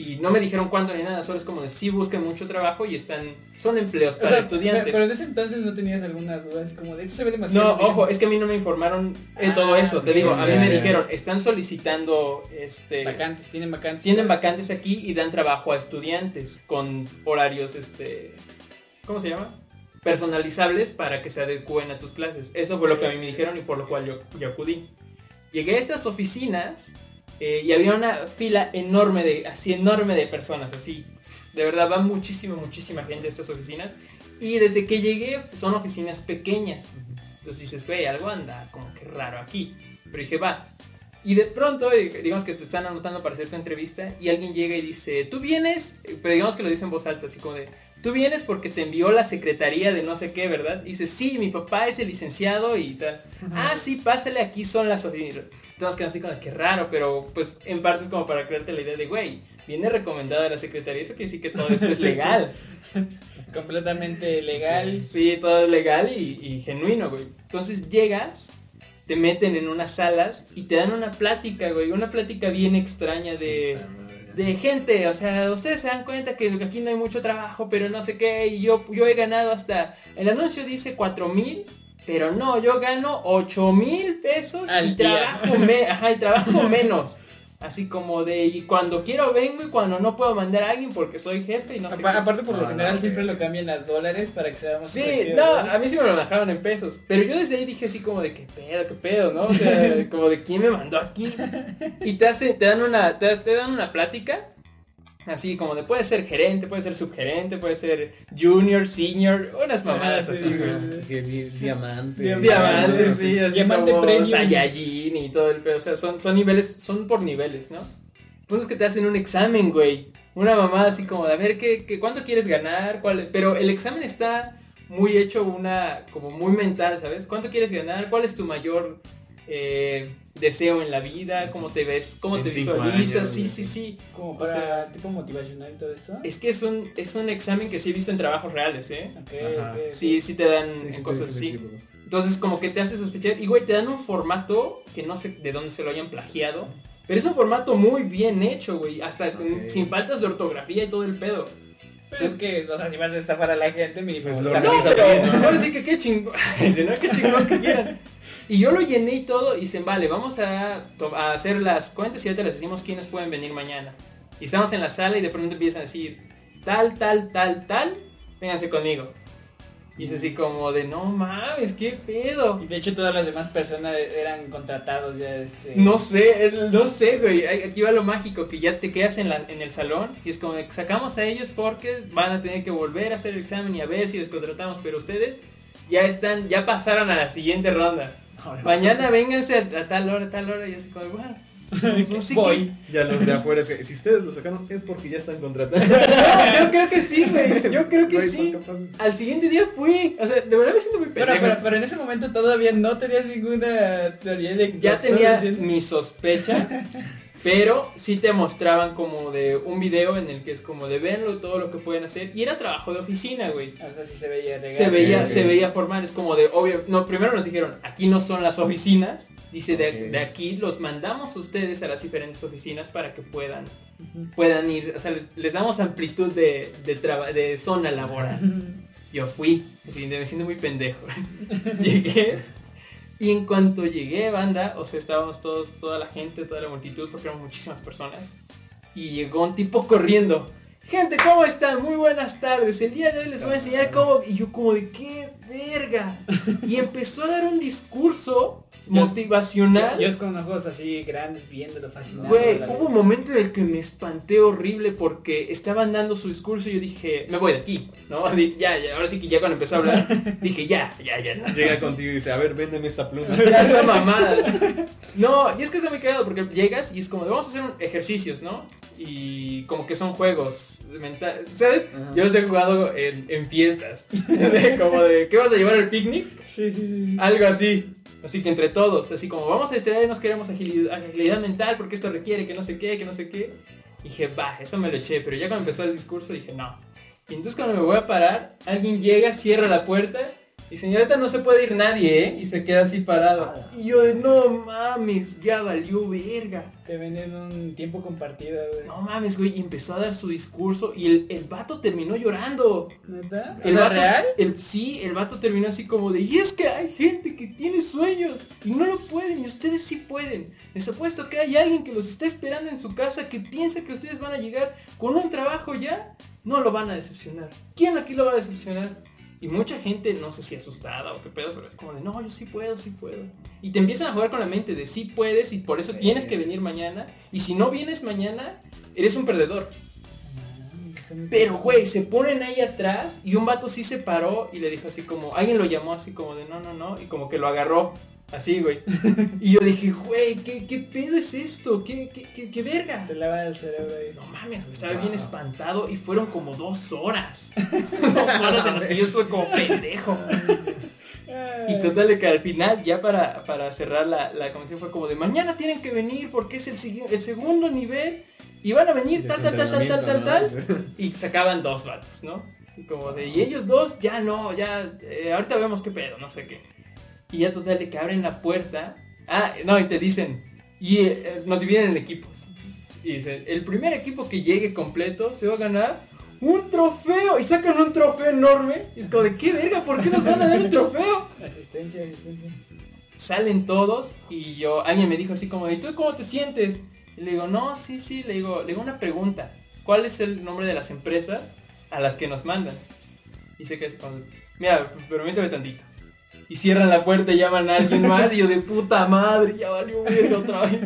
Y no me dijeron cuándo ni nada, solo es como de sí buscan mucho trabajo y están, son empleos O para sea, estudiantes. Pero en ese entonces no tenías alguna duda, así como de esto se ve No, demasiado. bien". ojo, es que a mí no me informaron en Ah, todo eso. Te digo, a mí me dijeron, están solicitando, este, Vacantes, tienen vacantes. tienen vacantes aquí y dan trabajo a estudiantes con horarios, este, ¿cómo se llama? personalizables para que se adecúen a tus clases. Eso fue lo que a mí me dijeron y por lo cual yo, yo acudí. Llegué a estas oficinas eh, y había una fila enorme de, así enorme de personas, así. De verdad va muchísima, muchísima gente a estas oficinas. Y desde que llegué son oficinas pequeñas. Entonces dices, güey, algo anda como que raro aquí. Pero dije, va. Y de pronto, eh, digamos que te están anotando para hacer tu entrevista y alguien llega y dice, tú vienes, eh, pero digamos que lo dice en voz alta, así como de, tú vienes porque te envió la secretaría de no sé qué, ¿verdad? Y dice, sí, mi papá es el licenciado y tal. Ah, sí, pásale, aquí son las oficinas. Todos quedan así como, qué raro, pero pues en parte es como para crearte la idea de, güey, viene recomendada la secretaría, eso quiere decir que todo esto es legal. *laughs* Completamente legal. Sí, todo es legal y, y genuino, güey. Entonces llegas, te meten en unas salas y te dan una plática, güey. Una plática bien extraña de, de gente. O sea, ustedes se dan cuenta que aquí no hay mucho trabajo, pero no sé qué. Y yo, yo he ganado hasta... El anuncio dice 4 mil. Pero no, yo gano 8 mil pesos Al y día. trabajo, me- ajá, y trabajo *laughs* menos. Así como de, y cuando quiero vengo y cuando no puedo mandar a alguien porque soy jefe y no sé Apa- qué. aparte por lo Ah, general no, siempre lo cambian a dólares para que sea más Sí, no, a mí sí me lo bajaron en pesos. Pero yo desde ahí dije así como de qué pedo, qué pedo, ¿no? O sea, *laughs* como de quién me mandó aquí. Y te hace, te dan una, te, te dan una plática. Así como de puede ser gerente, puede ser subgerente, puede ser junior, senior, unas mamadas Ah, sí, así, güey. Que di- diamante. Diamante, Diamantes, sí, así Diamante como premium. Saiyajin y todo el pedo. O sea, son, son niveles, son por niveles, ¿no? Unos que te hacen un examen, güey. Una mamada así como de a ver qué, qué cuánto quieres ganar, cuál. Pero el examen está muy hecho una, como muy mental, ¿sabes? ¿Cuánto quieres ganar? ¿Cuál es tu mayor eh, deseo en la vida? ¿Cómo te ves? ¿Cómo En te visualizas? años, sí, sí, sí. Como O para sea, tipo motivacional y todo eso. Es que es un, es un examen que sí he visto en trabajos reales, ¿eh? Ok, Ajá. ok, ok. Sí, sí te dan Sí, sí, cosas sí, sí, así. sí, pues. Entonces como que te hace sospechar. Y güey, te dan un formato que no sé de dónde se lo hayan plagiado. Pero es un formato muy bien hecho, güey. Hasta sin faltas de ortografía y todo el pedo. Pero es que, o sea, si vas a estafar a la gente, mínimo Pues lo bien. No, pero bien, ¿no? ahora sí que qué chingón. *laughs* Si no, qué chingón que quieran. Y yo lo llené y todo y dicen, vale, vamos a, hacer las cuentas y ahorita les decimos quiénes pueden venir mañana. Y estamos en la sala y de pronto empiezan a decir, tal, tal, tal, tal, vénganse conmigo. Y es así como de, no mames, qué pedo. Y de hecho todas las demás personas eran contratados ya este. No sé, no sé, güey. Aquí va lo mágico, que ya te quedas en, la, en el salón y es como de, sacamos a ellos porque van a tener que volver a hacer el examen y a ver si los contratamos, pero ustedes ya están, ya pasaron a la siguiente ronda. Mañana vénganse a, a tal hora, a tal hora y así como, bueno, *laughs* pues, Voy. Ya los de afuera, es que si ustedes lo sacaron es porque ya están contratados. *laughs* No, yo creo que sí, güey. Yo creo que sí. Al siguiente día fui. O sea, de verdad me siento muy Pero, pendejo. pero, pero en ese momento todavía no tenías ninguna teoría de ya tenía mi sospecha, *laughs* pero sí te mostraban como de un video en el que es como de verlo todo lo que pueden hacer y era trabajo de oficina, güey. O sea, sí se veía legal. Se veía, se veía formal, es como de obvio, no, primero nos dijeron, aquí no son las oficinas, dice de, aquí los mandamos a ustedes a las diferentes oficinas para que puedan, puedan ir, o sea, les, les damos amplitud de, de, traba- de zona laboral. Yo fui, así, me siento muy pendejo. *laughs* llegué y en cuanto llegué, banda, o sea, estábamos todos, toda la gente, toda la multitud, porque eran muchísimas personas. Y llegó un tipo corriendo. Gente, ¿cómo están? Muy buenas tardes. El día de hoy les voy a enseñar cómo... Y yo como de qué verga. Y empezó a dar un discurso Yo- motivacional. Yo con ojos así grandes viéndolo fascinado. Güey, hubo un momento en el que me espanté horrible porque estaban dando su discurso y yo dije, me voy de aquí, ¿no? Ya, ya, ahora sí que ya cuando empezó a hablar, *laughs* dije, ya, ya, ya, no, Llega contigo y dice, a ver, véndeme esta pluma. ya esa mamada. No, y es que está muy cagado porque llegas y es como, de, vamos a hacer un- ejercicios, ¿no? Y como que son juegos mentales, ¿sabes? Yo los he jugado en, en fiestas, *laughs* de como de, ¿qué vas a llevar al picnic? Sí, sí, sí. Algo así. Así que entre todos, así como vamos a estudiar y nos queremos agilidad, agilidad mental porque esto requiere que no sé qué, que no sé qué. Y dije, va, eso me lo eché, pero ya cuando empezó el discurso dije, no. Y entonces cuando me voy a parar, alguien llega, cierra la puerta y señorita no se puede ir nadie, ¿eh? Y se queda así parado. Y yo no mames, ya valió verga. Te venden un tiempo compartido, güey. No mames, güey, y empezó a dar su discurso y el, el vato terminó llorando. ¿Neta? El ¿Era vato, real? el- sí, el vato terminó así como de, y es que hay gente que tiene sueños y no lo pueden y ustedes sí pueden. Les apuesto que hay alguien que los está esperando en su casa que piensa que ustedes van a llegar con un trabajo ya. No lo van a decepcionar. ¿Quién aquí lo va a decepcionar? Y mucha gente, no sé si asustada o qué pedo, pero es como de, no, yo sí puedo, sí puedo. Y te empiezan a jugar con la mente de sí puedes y por eso tienes que venir mañana. Y si no vienes mañana, eres un perdedor. Pero, güey, se ponen ahí atrás y un vato sí se paró y le dijo así como, alguien lo llamó así como de no, no, no, y como que lo agarró. Así, güey. *laughs* Y yo dije, güey, ¿qué, ¿qué pedo es esto? ¿Qué, qué, qué, qué verga? Te lavan el cerebro ahí. No mames, güey, estaba bien espantado y fueron como dos horas. *laughs* dos horas en las que yo estuve como *laughs* pendejo. Y total de que al final, ya para, para cerrar la, la convención fue como de mañana tienen que venir porque es el, el segundo nivel y van a venir tal, tal, tal, tal, tal, tal, tal. Y sacaban dos vatos, ¿no? Y como de, y ellos dos, ya no, ya, eh, ahorita vemos qué pedo, no sé qué. Y ya total de que abren la puerta. Ah, no, y te dicen, y eh, nos dividen en equipos. Y dicen, el primer equipo que llegue completo se va a ganar un trofeo. Y sacan un trofeo enorme. Y es como de, ¿qué verga? ¿Por qué nos van a dar un trofeo? Asistencia, asistencia. Salen todos y yo, alguien me dijo así como, ¿y tú cómo te sientes? Y le digo, no, sí, sí, le digo, le digo una pregunta. ¿Cuál es el nombre de las empresas a las que nos mandan? Y sé que es mira, permíteme tantito. Y cierran la puerta y llaman a alguien más y yo de puta madre, ya valió verga otra vez.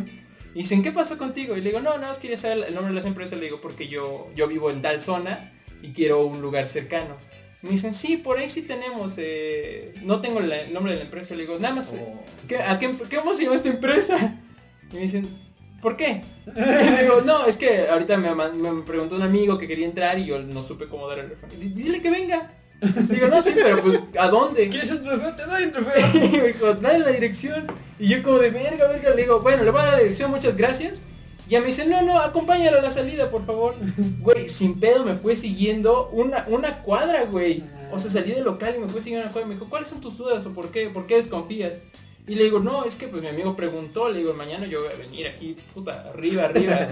Y dicen, ¿qué pasó contigo? Y le digo, no, no, es quería saber el nombre de las empresas. Le digo, porque yo, yo vivo en tal zona y quiero un lugar cercano. Me dicen, sí, por ahí sí tenemos. eh, no tengo la- el nombre de la empresa. Le digo, nada más, eh, ¿qué, a qué, qué- ¿cómo se llama esta empresa? Y me dicen, ¿por qué? Y le digo, no, es que ahorita me, me preguntó un amigo que quería entrar y yo no supe cómo dar el Dile que venga. *laughs* Digo, no, sí, pero pues, ¿a dónde? ¿Quieres un trofeo? Te doy un trofeo. *laughs* Y me dijo, dale la dirección. Y yo como de verga, verga, le digo, bueno, le voy a dar la dirección, muchas gracias. Y ya me dice, no, no, acompáñalo a la salida, por favor. *laughs* Güey, sin pedo me fue siguiendo una, una cuadra, güey. O sea, salí del local y me fue siguiendo una cuadra. Y me dijo, ¿cuáles son tus dudas o por qué? ¿Por qué desconfías? Y le digo, no, es que pues mi amigo preguntó, le digo, mañana yo voy a venir aquí, puta, arriba, arriba.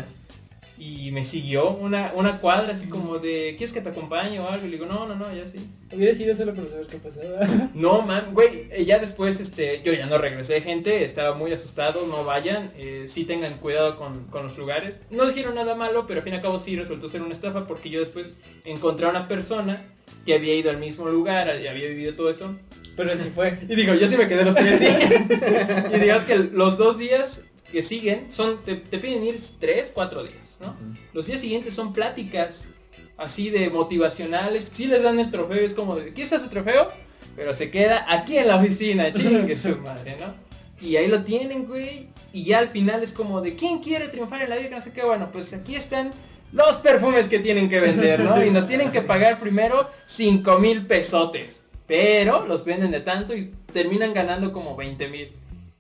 Y me siguió una, una cuadra así como de, ¿quieres que te acompañe o algo? Y le digo, no, no, no, ya sí. Hubiera sido solo para saber qué pasaba. *laughs* No, man, güey, eh, ya después, este, yo ya no regresé, gente, estaba muy asustado, no vayan, eh, sí tengan cuidado con, con los lugares. No hicieron nada malo, pero al fin y al cabo sí resultó ser una estafa porque yo después encontré a una persona que había ido al mismo lugar y había vivido todo eso. Pero él sí fue. Y digo, yo sí me quedé los tres días. *laughs* y digas que los dos días que siguen son, te, te piden ir tres, cuatro días, ¿no? Los días siguientes son pláticas así de motivacionales. Si les dan el trofeo, es como de, ¿aquí está su trofeo? Pero se queda aquí en la oficina, chingue su madre, ¿no? Y ahí lo tienen, güey. Y ya al final es como de, ¿quién quiere triunfar en la vida? Que no sé qué. Bueno, pues aquí están los perfumes que tienen que vender, ¿no? Y nos tienen que pagar primero 5 mil pesotes. Pero los venden de tanto y terminan ganando como 20 mil.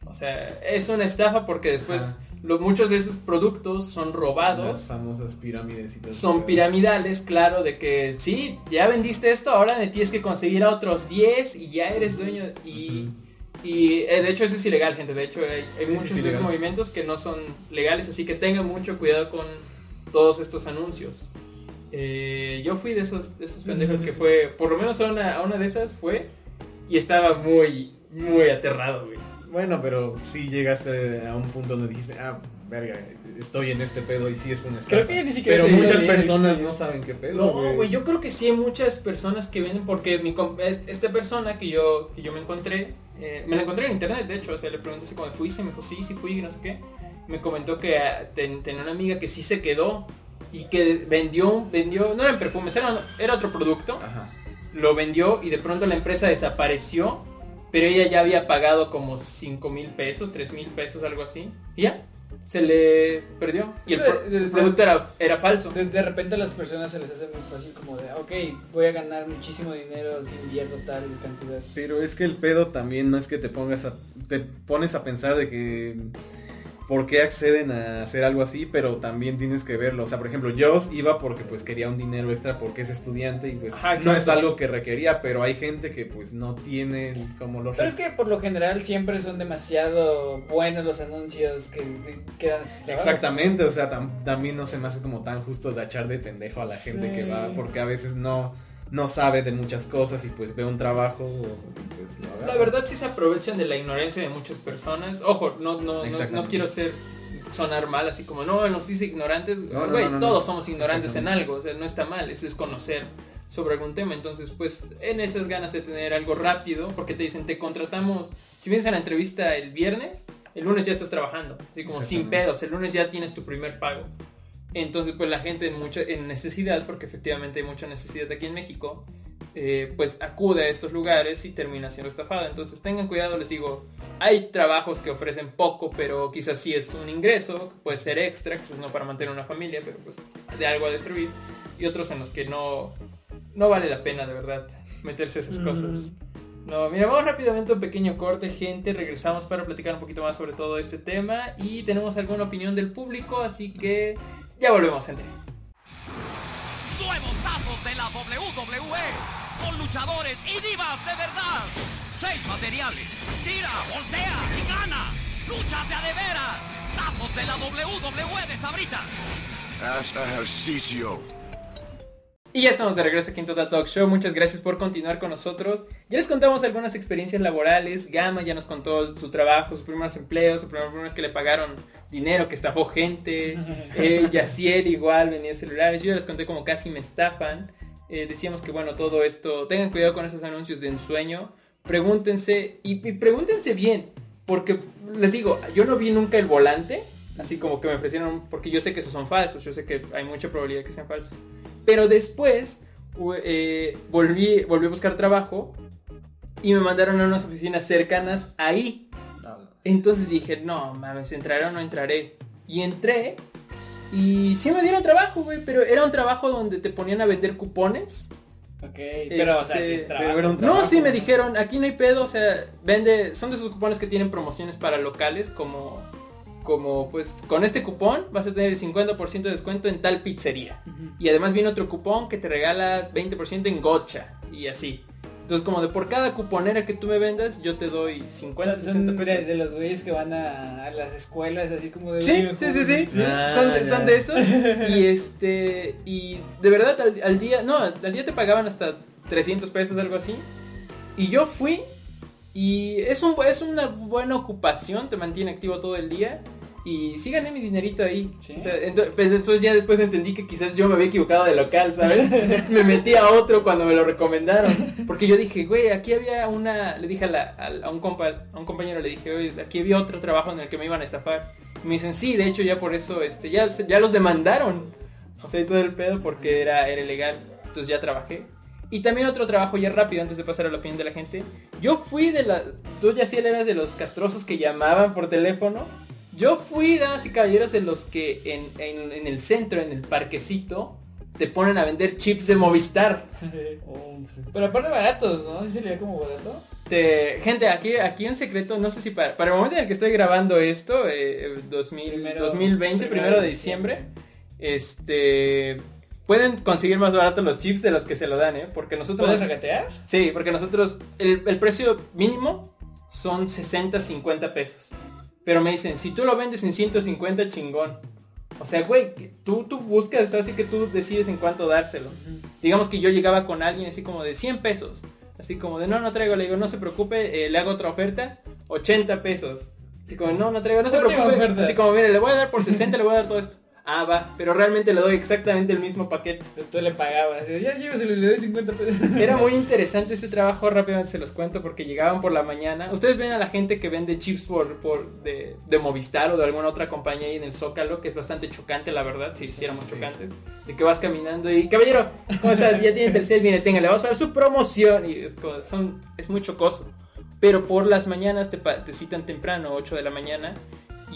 O sea, es una estafa porque después. Lo- muchos de esos productos son robados Las famosas pirámides y todo son piramidales, claro, de que sí, ya vendiste esto, ahora me tienes que conseguir a otros 10 y ya eres dueño. Y, y eh, de hecho eso es ilegal, gente. De hecho hay, muchos de esos movimientos que no son legales, así que tengan mucho cuidado con todos estos anuncios. Eh, yo fui de esos, de esos pendejos que fue, por lo menos a una, a una de esas fue y estaba muy, muy aterrado, güey. Bueno, pero sí llegaste a un punto donde dijiste, ah, verga, estoy en este pedo y sí es una estafa. Creo que ni siquiera Pero muchas personas sí. no saben qué pedo. No, güey, yo creo que sí hay muchas personas que venden porque mi esta persona que yo, que yo me encontré, eh, me la encontré en internet, de hecho, o sea, le pregunté si como fuiste, me dijo sí, sí fui, y no sé qué. Me comentó que ah, ten- tenía una amiga que sí se quedó y que vendió, vendió, no eran perfumes, era, era otro producto, Ajá. lo vendió y de pronto la empresa desapareció, pero ella ya había pagado como 5 mil pesos, 3 mil pesos, algo así, y ya, se le perdió. Y el, pro- De- de- el producto era, era falso. De, de repente a las personas se les hace muy fácil como de, ok, voy a ganar muchísimo dinero si invierto tal cantidad. Pero es que el pedo también no es que te pongas a, te pones a pensar de que por qué acceden a hacer algo así, pero también tienes que verlo. O sea, por ejemplo, yo iba porque pues quería un dinero extra porque es estudiante y pues Ajá, no es algo que requería, pero hay gente que pues no tiene como los Pero es que por lo general siempre son demasiado buenos los anuncios que que dan esos trabajos. Exactamente, o sea, tam- también no se me hace como tan justo de echar de pendejo a la gente Sí. que va, porque a veces no, no sabe de muchas cosas y pues ve un trabajo, pues agarra. La verdad sí se aprovechan de la ignorancia de muchas personas. Ojo, no, no, no, no quiero ser sonar mal así como no nos dice ignorantes no, güey todos somos ignorantes en algo o sea no está mal es desconocer sobre algún tema. Entonces, pues en esas ganas de tener algo rápido, porque te dicen, te contratamos, si vienes a la entrevista el viernes, el lunes ya estás trabajando, así como sin pedos, el lunes ya tienes tu primer pago. Entonces, pues la gente en, mucha, en necesidad, porque efectivamente hay mucha necesidad aquí en México, eh, pues acude a estos lugares y termina siendo estafada. Entonces tengan cuidado, les digo, hay trabajos que ofrecen poco, pero quizás sí es un ingreso, puede ser extra, quizás no para mantener una familia, pero pues de algo ha de servir. Y otros en los que no, no vale la pena de verdad meterse a esas Mm. cosas. No, mira, vamos rápidamente a un pequeño corte, gente. Regresamos para platicar un poquito más sobre todo este tema y tenemos alguna opinión del público, así que ya volvemos, gente. Nuevos tazos de la WWE. Con luchadores y divas de verdad. Seis materiales. Tira, voltea y gana. Luchas de a de veras. Tazos de la WWE de Sabritas. Ask a ejercicio. Y ya estamos de regreso aquí en Total Talk Show. Muchas gracias por continuar con nosotros. Ya les contamos algunas experiencias laborales. Gama ya nos contó su trabajo, sus primeros empleos, su primer primera vez que le pagaron dinero, que estafó gente. *laughs* Eh, Yacier igual venía celulares. Yo ya les conté como casi me estafan. Eh, decíamos que bueno, todo esto, tengan cuidado con esos anuncios de ensueño. Pregúntense y, y pregúntense bien. Porque les digo, yo no vi nunca el volante. Así como que me ofrecieron, porque yo sé que esos son falsos. Yo sé que hay mucha probabilidad que sean falsos. Pero después eh, volví, volví a buscar trabajo y me mandaron a unas oficinas cercanas ahí. Entonces dije, no, mames, ¿entraré o no entraré? Y entré y sí me dieron trabajo, güey, pero era un trabajo donde te ponían a vender cupones. Ok, pero o sea, Este, es pero trabajo. un No, sí me dijeron, aquí no hay pedo, o sea, vende, son de esos cupones que tienen promociones para locales como, como pues con este cupón vas a tener el 50% de descuento en tal pizzería. Y además viene otro cupón que te regala 20% en gocha y así. Entonces como de por cada cuponera que tú me vendas, yo te doy 50, Son 60 de, pesos. de los güeyes que van a, a las escuelas así como de... Sí, "Oye, sí, sí, sí. Ah, son, de, ya. son de esos. Y *laughs* este. Y de verdad al, al día. No, al día te pagaban hasta 300 pesos, algo así. Y yo fui. Y es, un, es una buena ocupación, te mantiene activo todo el día. Y sí gané mi dinerito ahí. Sí. O sea, ento- pues, entonces ya después entendí que quizás yo me había equivocado de local, ¿sabes? *laughs* me metí a otro cuando me lo recomendaron. Porque yo dije, güey, aquí había una... Le dije a, la- a- a un, compa, a un compañero, le dije, oye, aquí había otro trabajo en el que me iban a estafar. Y me dicen, sí, de hecho ya por eso, este, ya, ya los demandaron. O sea, y todo el pedo porque era, era ilegal. Entonces ya trabajé. Y también otro trabajo ya rápido antes de pasar a la opinión de la gente. Yo fui de la... Tú ya sí eras de los castrosos que llamaban por teléfono. Yo fui, damas y caballeros, de los que en, en- en el centro, en el parquecito, te ponen a vender chips de Movistar. *laughs* Pero aparte baratos, ¿no? ¿Sí se le ve como barato? Te- gente, aquí, aquí en secreto, no sé si para, para el momento en el que estoy grabando esto, eh, 2000 Primero- 2020, primero primero de de diciembre, este... Pueden conseguir más barato los chips de los que se lo dan, ¿eh? Porque nosotros... ¿Puedes regatear? Sí, porque nosotros, el, el precio mínimo son 60, 50 pesos. Pero me dicen, si tú lo vendes en 150, chingón. O sea, güey, tú, tú buscas, así que tú decides en cuánto dárselo. Digamos que yo llegaba con alguien así como de 100 pesos. Así como de, no, no traigo, le digo, no se preocupe, eh, le hago otra oferta, 80 pesos. Así como, no, no traigo, no se preocupe. oferta. Así como, mire, le voy a dar por 60, le voy a dar todo esto. Ah, va, pero realmente le doy exactamente el mismo paquete. Tú le pagabas, ya lléveselo y le doy 50 pesos. *laughs* Era muy interesante ese trabajo, rápidamente se los cuento porque llegaban por la mañana. Ustedes ven a la gente que vende chips por, por de, de Movistar o de alguna otra compañía ahí en el Zócalo, que es bastante chocante la verdad, si hiciéramos chocantes. De que vas caminando y, caballero, ¿cómo estás? Ya tiene Telcel, viene, tenga, le vamos a dar su promoción. Y es, como- son, es muy chocoso. Pero por las mañanas te, te citan temprano, 8 de la mañana.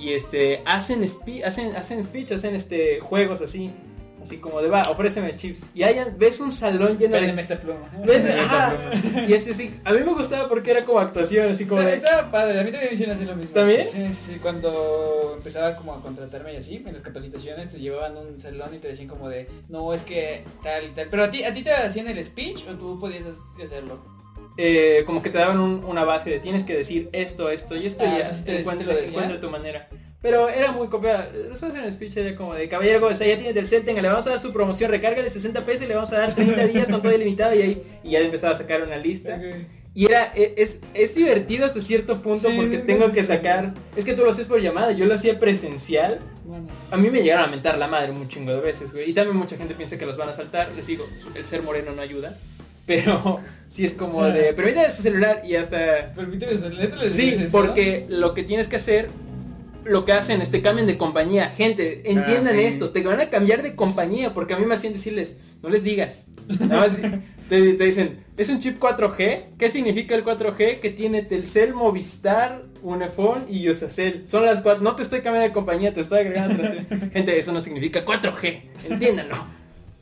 Y este, hacen, spe- hacen, hacen speech, hacen este, juegos así. Así como de, va, ofréceme chips. Y hay, ves un salón lleno de Véndeme esta pluma. ¿Ves? Esa Ajá. Y ese sí, a mí me gustaba porque era como actuación, así como Está- de... Estaba padre, a mí también me hicieron así lo mismo. ¿También? Sí, sí, sí, cuando empezaba como a contratarme y así, en las capacitaciones te llevaban a un salón y te decían como de, no, es que tal y tal. Pero a ti, a ti te hacían el speech o tú podías hacerlo. Eh, como que te daban un- una base de tienes que decir esto, esto y esto Ah, y o sea, sí te- decían. encuentra tu manera. Pero era muy copiado. Eso en el speech era como de caballero, ¿cómo está? Ya tiene Telcel, tenga, le vamos a dar su promoción, recárgale 60 pesos y le vamos a dar 30 días con todo ilimitado y ahí y ya empezaba a sacar una lista. Y Y era, e- es, es divertido hasta cierto punto Sí, porque tengo que sacar. Es que tú lo haces por llamada, yo lo hacía presencial. Bueno, A mí me llegaron a mentar la madre un chingo de veces, güey. Y también mucha gente piensa que los van a saltar. Les digo, el ser moreno no ayuda. Pero *laughs* sí es como de, permítame su celular y hasta... permíteme eso, ¿neta le Sí, eso? porque lo que tienes que hacer, lo que hacen es te cambian de compañía. Gente, entiendan sí. esto, te van a cambiar de compañía porque a mí me hacían decirles, no les digas. *laughs* Nada más te, te dicen, es un chip 4G. ¿Qué significa el 4G? Que tiene Telcel, Movistar, Unifón y Usacell. Son las cuatro. No te estoy cambiando de compañía, te estoy agregando. *laughs* Gente, eso no significa 4G. Entiéndanlo.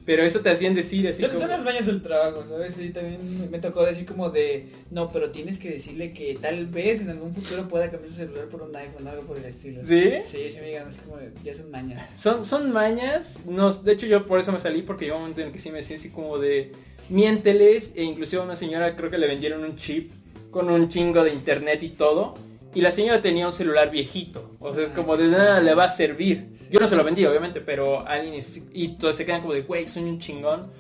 Pero eso te hacían decir así como... son las mañas del trabajo, ¿sabes? Sí, también me- me tocó decir como de, no, pero tienes que decirle que tal vez en algún futuro pueda cambiar su celular por un iPhone o algo por el estilo. ¿Sí? Sí, sí me digan así como de, ya son mañas. Son, son mañas, no, de hecho yo por eso me salí porque llegó un momento en el que sí me decía así como de miénteles e inclusive a una señora creo que le vendieron un chip con un chingo de internet y todo y la señora tenía un celular viejito, o sea, como de nada le va a servir. Sí. Yo no se lo vendí obviamente, pero alguien es- y todos se quedan como de, güey, soy un chingón,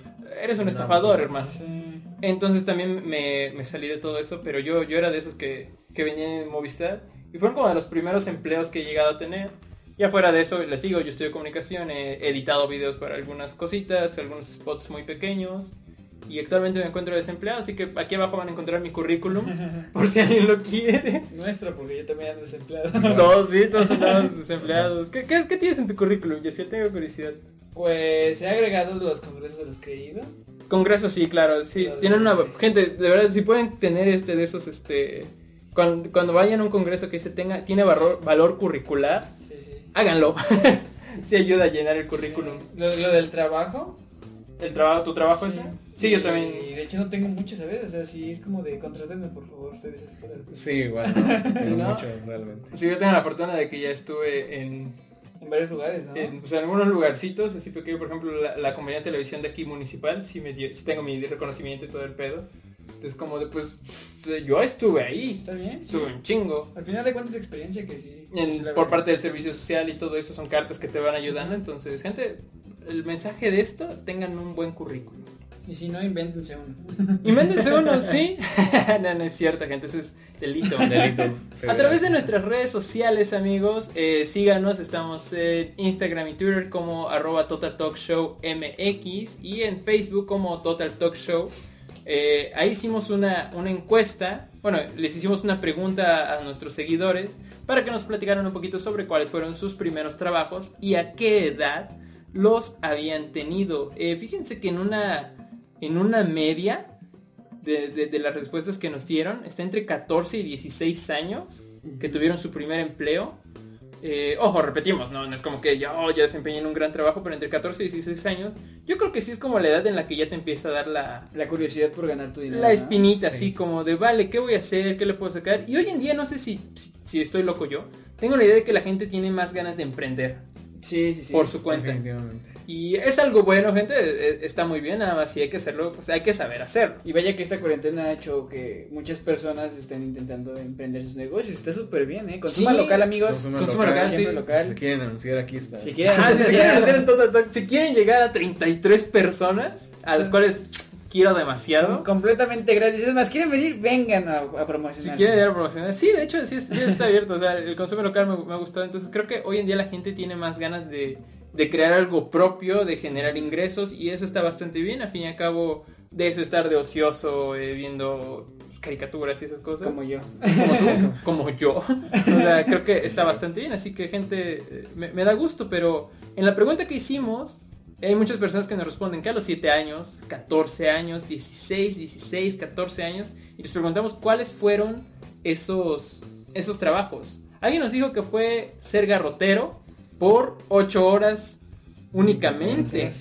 eres un estafador hermano. Sí. Entonces también me, me salí de todo eso, pero yo, yo era de esos que, que venían en Movistar y fueron como de los primeros empleos que he llegado a tener. Ya fuera de eso, les digo, yo estudio comunicación, he editado videos para algunas cositas, algunos spots muy pequeños y actualmente me encuentro desempleado, así que aquí abajo van a encontrar mi currículum *laughs* por si alguien lo quiere. Nuestro, porque yo también ando desempleado. *laughs* Todos, sí, todos andamos desempleados. ¿Qué, qué, qué tienes en tu currículum? Yo sí tengo curiosidad. Pues he agregado los congresos a los que he ido. Congreso sí, claro, sí. Claro, Tienen una gente, de verdad, si pueden tener este de esos, este, cuando, cuando vayan a un congreso que se tenga, tiene valor, valor curricular, Sí, sí. háganlo. *laughs* sí ayuda a llenar el currículum. Lo, lo del trabajo. ¿El trabajo, tu trabajo ese? Sí, yo Y también. de hecho no tengo mucho, ¿sabes? O sea, sí es como de contrátenme por favor, ustedes esperan. Sí, igual. No, *laughs* tengo ¿no? mucho realmente. Sí, yo tengo la fortuna de que ya estuve en, En varios lugares, ¿no? en, pues, en algunos lugarcitos, así pequeño, por ejemplo, la, la compañía de televisión de aquí municipal, sí me dio, sí tengo mi reconocimiento y todo el pedo. Entonces como de pues, yo estuve ahí, Está bien. sí. estuve un chingo. Al final de cuentas experiencia que sí. en- sí por parte del servicio social y todo eso son cartas que te van ayudando. Entonces, gente, el mensaje de esto, tengan un buen currículum. Y si no, invéntense uno. *laughs* Invéntense uno, ¿sí? *laughs* no, no es cierto, gente, eso es delito. Delito *laughs* A través de nuestras redes sociales, amigos, eh, síganos, estamos en Instagram y Twitter como arroba Total Talk Show MX y en Facebook como Total Talk Show. Eh, ahí hicimos una, una encuesta, bueno, les hicimos una pregunta a nuestros seguidores para que nos platicaran un poquito sobre cuáles fueron sus primeros trabajos y a qué edad los habían tenido. Eh, fíjense que en una, en una media de, de- de las respuestas que nos dieron está entre 14 y 16 años que tuvieron su primer empleo. Eh, ojo, repetimos, ¿no? no es como que ya desempeñé en un gran trabajo, pero entre 14 y 16 años, yo creo que sí es como la edad en la que ya te empieza a dar la, La curiosidad por ganar tu dinero. la espinita, Sí. así como de, vale, ¿qué voy a hacer? ¿Qué le puedo sacar? Y hoy en día no sé si, si, si estoy loco yo. Tengo la idea de que la gente tiene más ganas de emprender Sí, sí, sí. por su cuenta. Y es algo bueno, gente, eh, está muy bien, nada más si hay que hacerlo, pues hay que saber hacerlo. Y vaya que esta cuarentena ha hecho que muchas personas estén intentando emprender sus negocios. Está súper bien, ¿eh? Consuma Sí. local, amigos. Consuma Consuma local, local, siempre sí. local. Si quieren anunciar aquí está. Si quieren, Ah, si quieren hacer en Total Talk, si quieren llegar a 33 personas, a las cuales quiero demasiado. completamente gratis. Es más, quieren venir, vengan a, a Si promocionar. quieren llegar a promocionar. Sí, de hecho, sí, sí está abierto. O sea, el consumo local me, me ha gustado. Entonces creo que hoy en día la gente tiene más ganas de, de crear algo propio, de generar ingresos. Y eso está bastante bien. A fin y a cabo, de eso estar de ocioso, eh, viendo caricaturas y esas cosas. Como yo. como tú, *laughs* como yo. O sea, creo que está bastante bien, así que gente, eh, me, me da gusto, pero en la pregunta que hicimos, hay muchas personas que nos responden que a los 7 años, 14 años, 16, 16, 14 años, y les preguntamos cuáles fueron esos, esos trabajos. Alguien nos dijo que fue ser garrotero por 8 horas únicamente.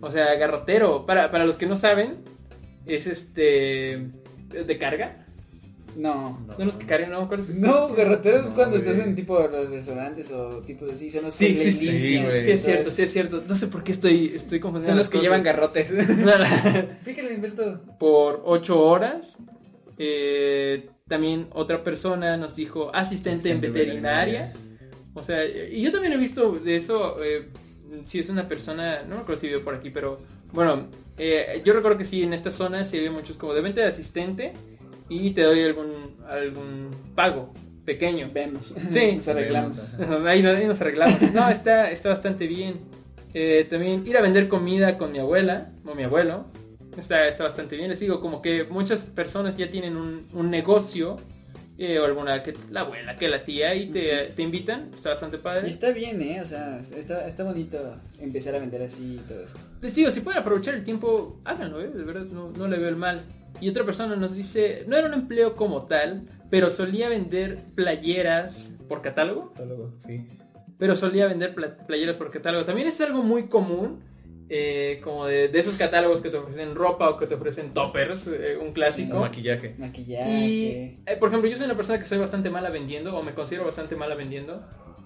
O sea, garrotero, para, para los que no saben, es este de carga. No. Son los que cargan, no, ¿cuál es? No, garroteros es No, cuando güey. estás en tipo los restaurantes o tipo así, son los Sí, que sí, sí, limpian, güey. sí, es cierto, sí es cierto. No sé por qué estoy, estoy confundiendo. Son los las que cosas. llevan garrotes. *laughs* *laughs* Humberto. Por 8 horas. Eh, también otra persona nos dijo asistente en veterinaria. O sea, y yo también he visto de eso. eh, si es una persona, no me acuerdo si vive por aquí, pero bueno, eh, yo recuerdo que sí, en esta zona se ve muchos como de venta de asistente. Y te doy algún, algún pago pequeño. Vemos. *laughs* Sí. Nos arreglamos. Vemos, ahí, no- ahí nos arreglamos. *laughs* No, está, está bastante bien. Eh, también ir a vender comida con mi abuela o mi abuelo. Está, está bastante bien. Les digo, como que muchas personas ya tienen un, un negocio. eh, o alguna que la abuela, que la tía y te, te invitan. Está bastante Y padre. está bien, ¿eh? O sea, está, está bonito empezar a vender así y todo esto. Les digo, si pueden aprovechar el tiempo, háganlo, ¿eh? De verdad, no, no le veo el mal. Y otra persona nos dice, no era un empleo como tal, pero solía vender playeras por catálogo. Catálogo, sí. pero solía vender pla- playeras por catálogo. También es algo muy común, eh, como de, de esos catálogos que te ofrecen ropa o que te ofrecen toppers, eh, un clásico. maquillaje. Maquillaje. Y, eh, por ejemplo, yo soy una persona que soy bastante mala vendiendo, o me considero bastante mala vendiendo,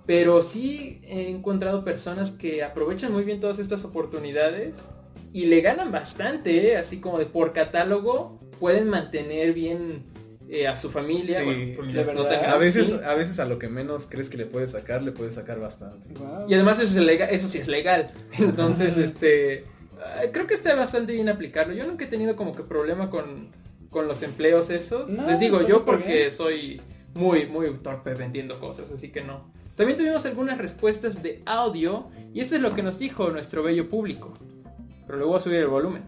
pero sí he encontrado personas que aprovechan muy bien todas estas oportunidades y le ganan bastante, eh, así como de por catálogo pueden mantener bien eh, a su familia. Sí, bueno, no tan verdad. A veces, sí. a veces a lo que menos crees que le puedes sacar, le puedes sacar bastante. Y además eso, es legal, eso sí es legal. Entonces, este, ah, creo que está bastante bien aplicarlo. Yo nunca he tenido como que problema con, con los empleos esos. No, Les digo está yo porque bien. soy muy, muy torpe vendiendo cosas, así que no. También tuvimos algunas respuestas de audio y esto es lo que nos dijo nuestro bello público. Pero luego voy a subir el volumen.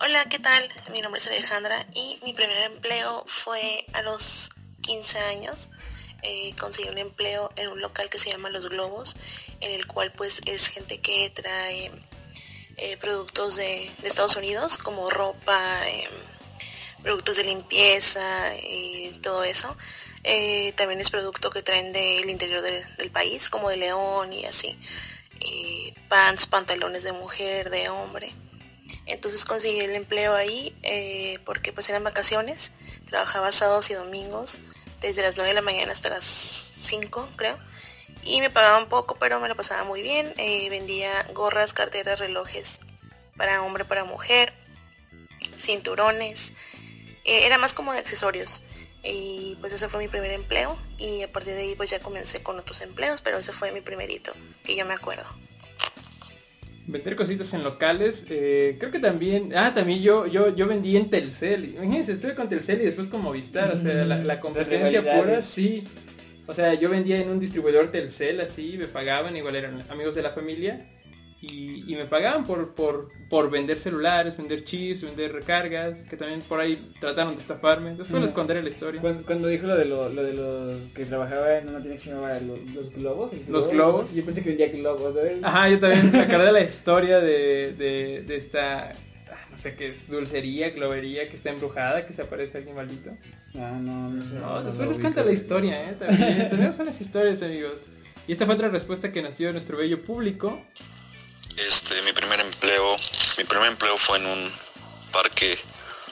Hola, ¿qué tal? Mi nombre es Alejandra y mi primer empleo fue a los 15 años. Eh, conseguí un empleo en un local que se llama Los Globos, en el cual pues es gente que trae eh, productos de, Estados Unidos como ropa, em, productos de limpieza y todo eso. Eh, también es producto que traen del interior del país, como de León y así. Eh, pants, pantalones de mujer, de hombre. Entonces conseguí el empleo ahí eh, porque pues eran vacaciones. Trabajaba sábados y domingos desde las 9 de la mañana hasta las 5 creo. Y me pagaban poco pero me lo pasaba muy bien. Eh, vendía gorras, carteras, relojes para hombre, para mujer, cinturones. Eh, era más como de accesorios. Y pues ese fue mi primer empleo y a partir de ahí pues ya comencé con otros empleos, pero ese fue mi primerito, que yo me acuerdo. Vender cositas en locales, eh, creo que también, ah, también yo, yo, yo vendí en Telcel, imagínense, estuve con Telcel y después con Movistar, o sea, la, la competencia pura, sí, o sea, yo vendía en un distribuidor Telcel, así, me pagaban, igual eran amigos de la familia, y, y me pagaban por, por, por vender celulares, vender chips, vender recargas, que también por ahí trataron de estafarme, después les contaré la historia. Cuando, cuando dijo lo de, lo, lo de los que trabajaba en una tienda que se llamaba Los Globos. Los globo, globos. Yo pensé que vendía globos. ¿no? Ajá, yo también me acordé de la historia de, de, de esta, ah, no sé qué es, dulcería, globería que está embrujada, que se aparece alguien maldito. Ah, no, no sé. No, después les cuento la historia, ¿eh? También. Tenemos unas historias, amigos. Y esta fue otra respuesta que nos dio nuestro bello público. Este, mi primer empleo, mi primer empleo fue en un parque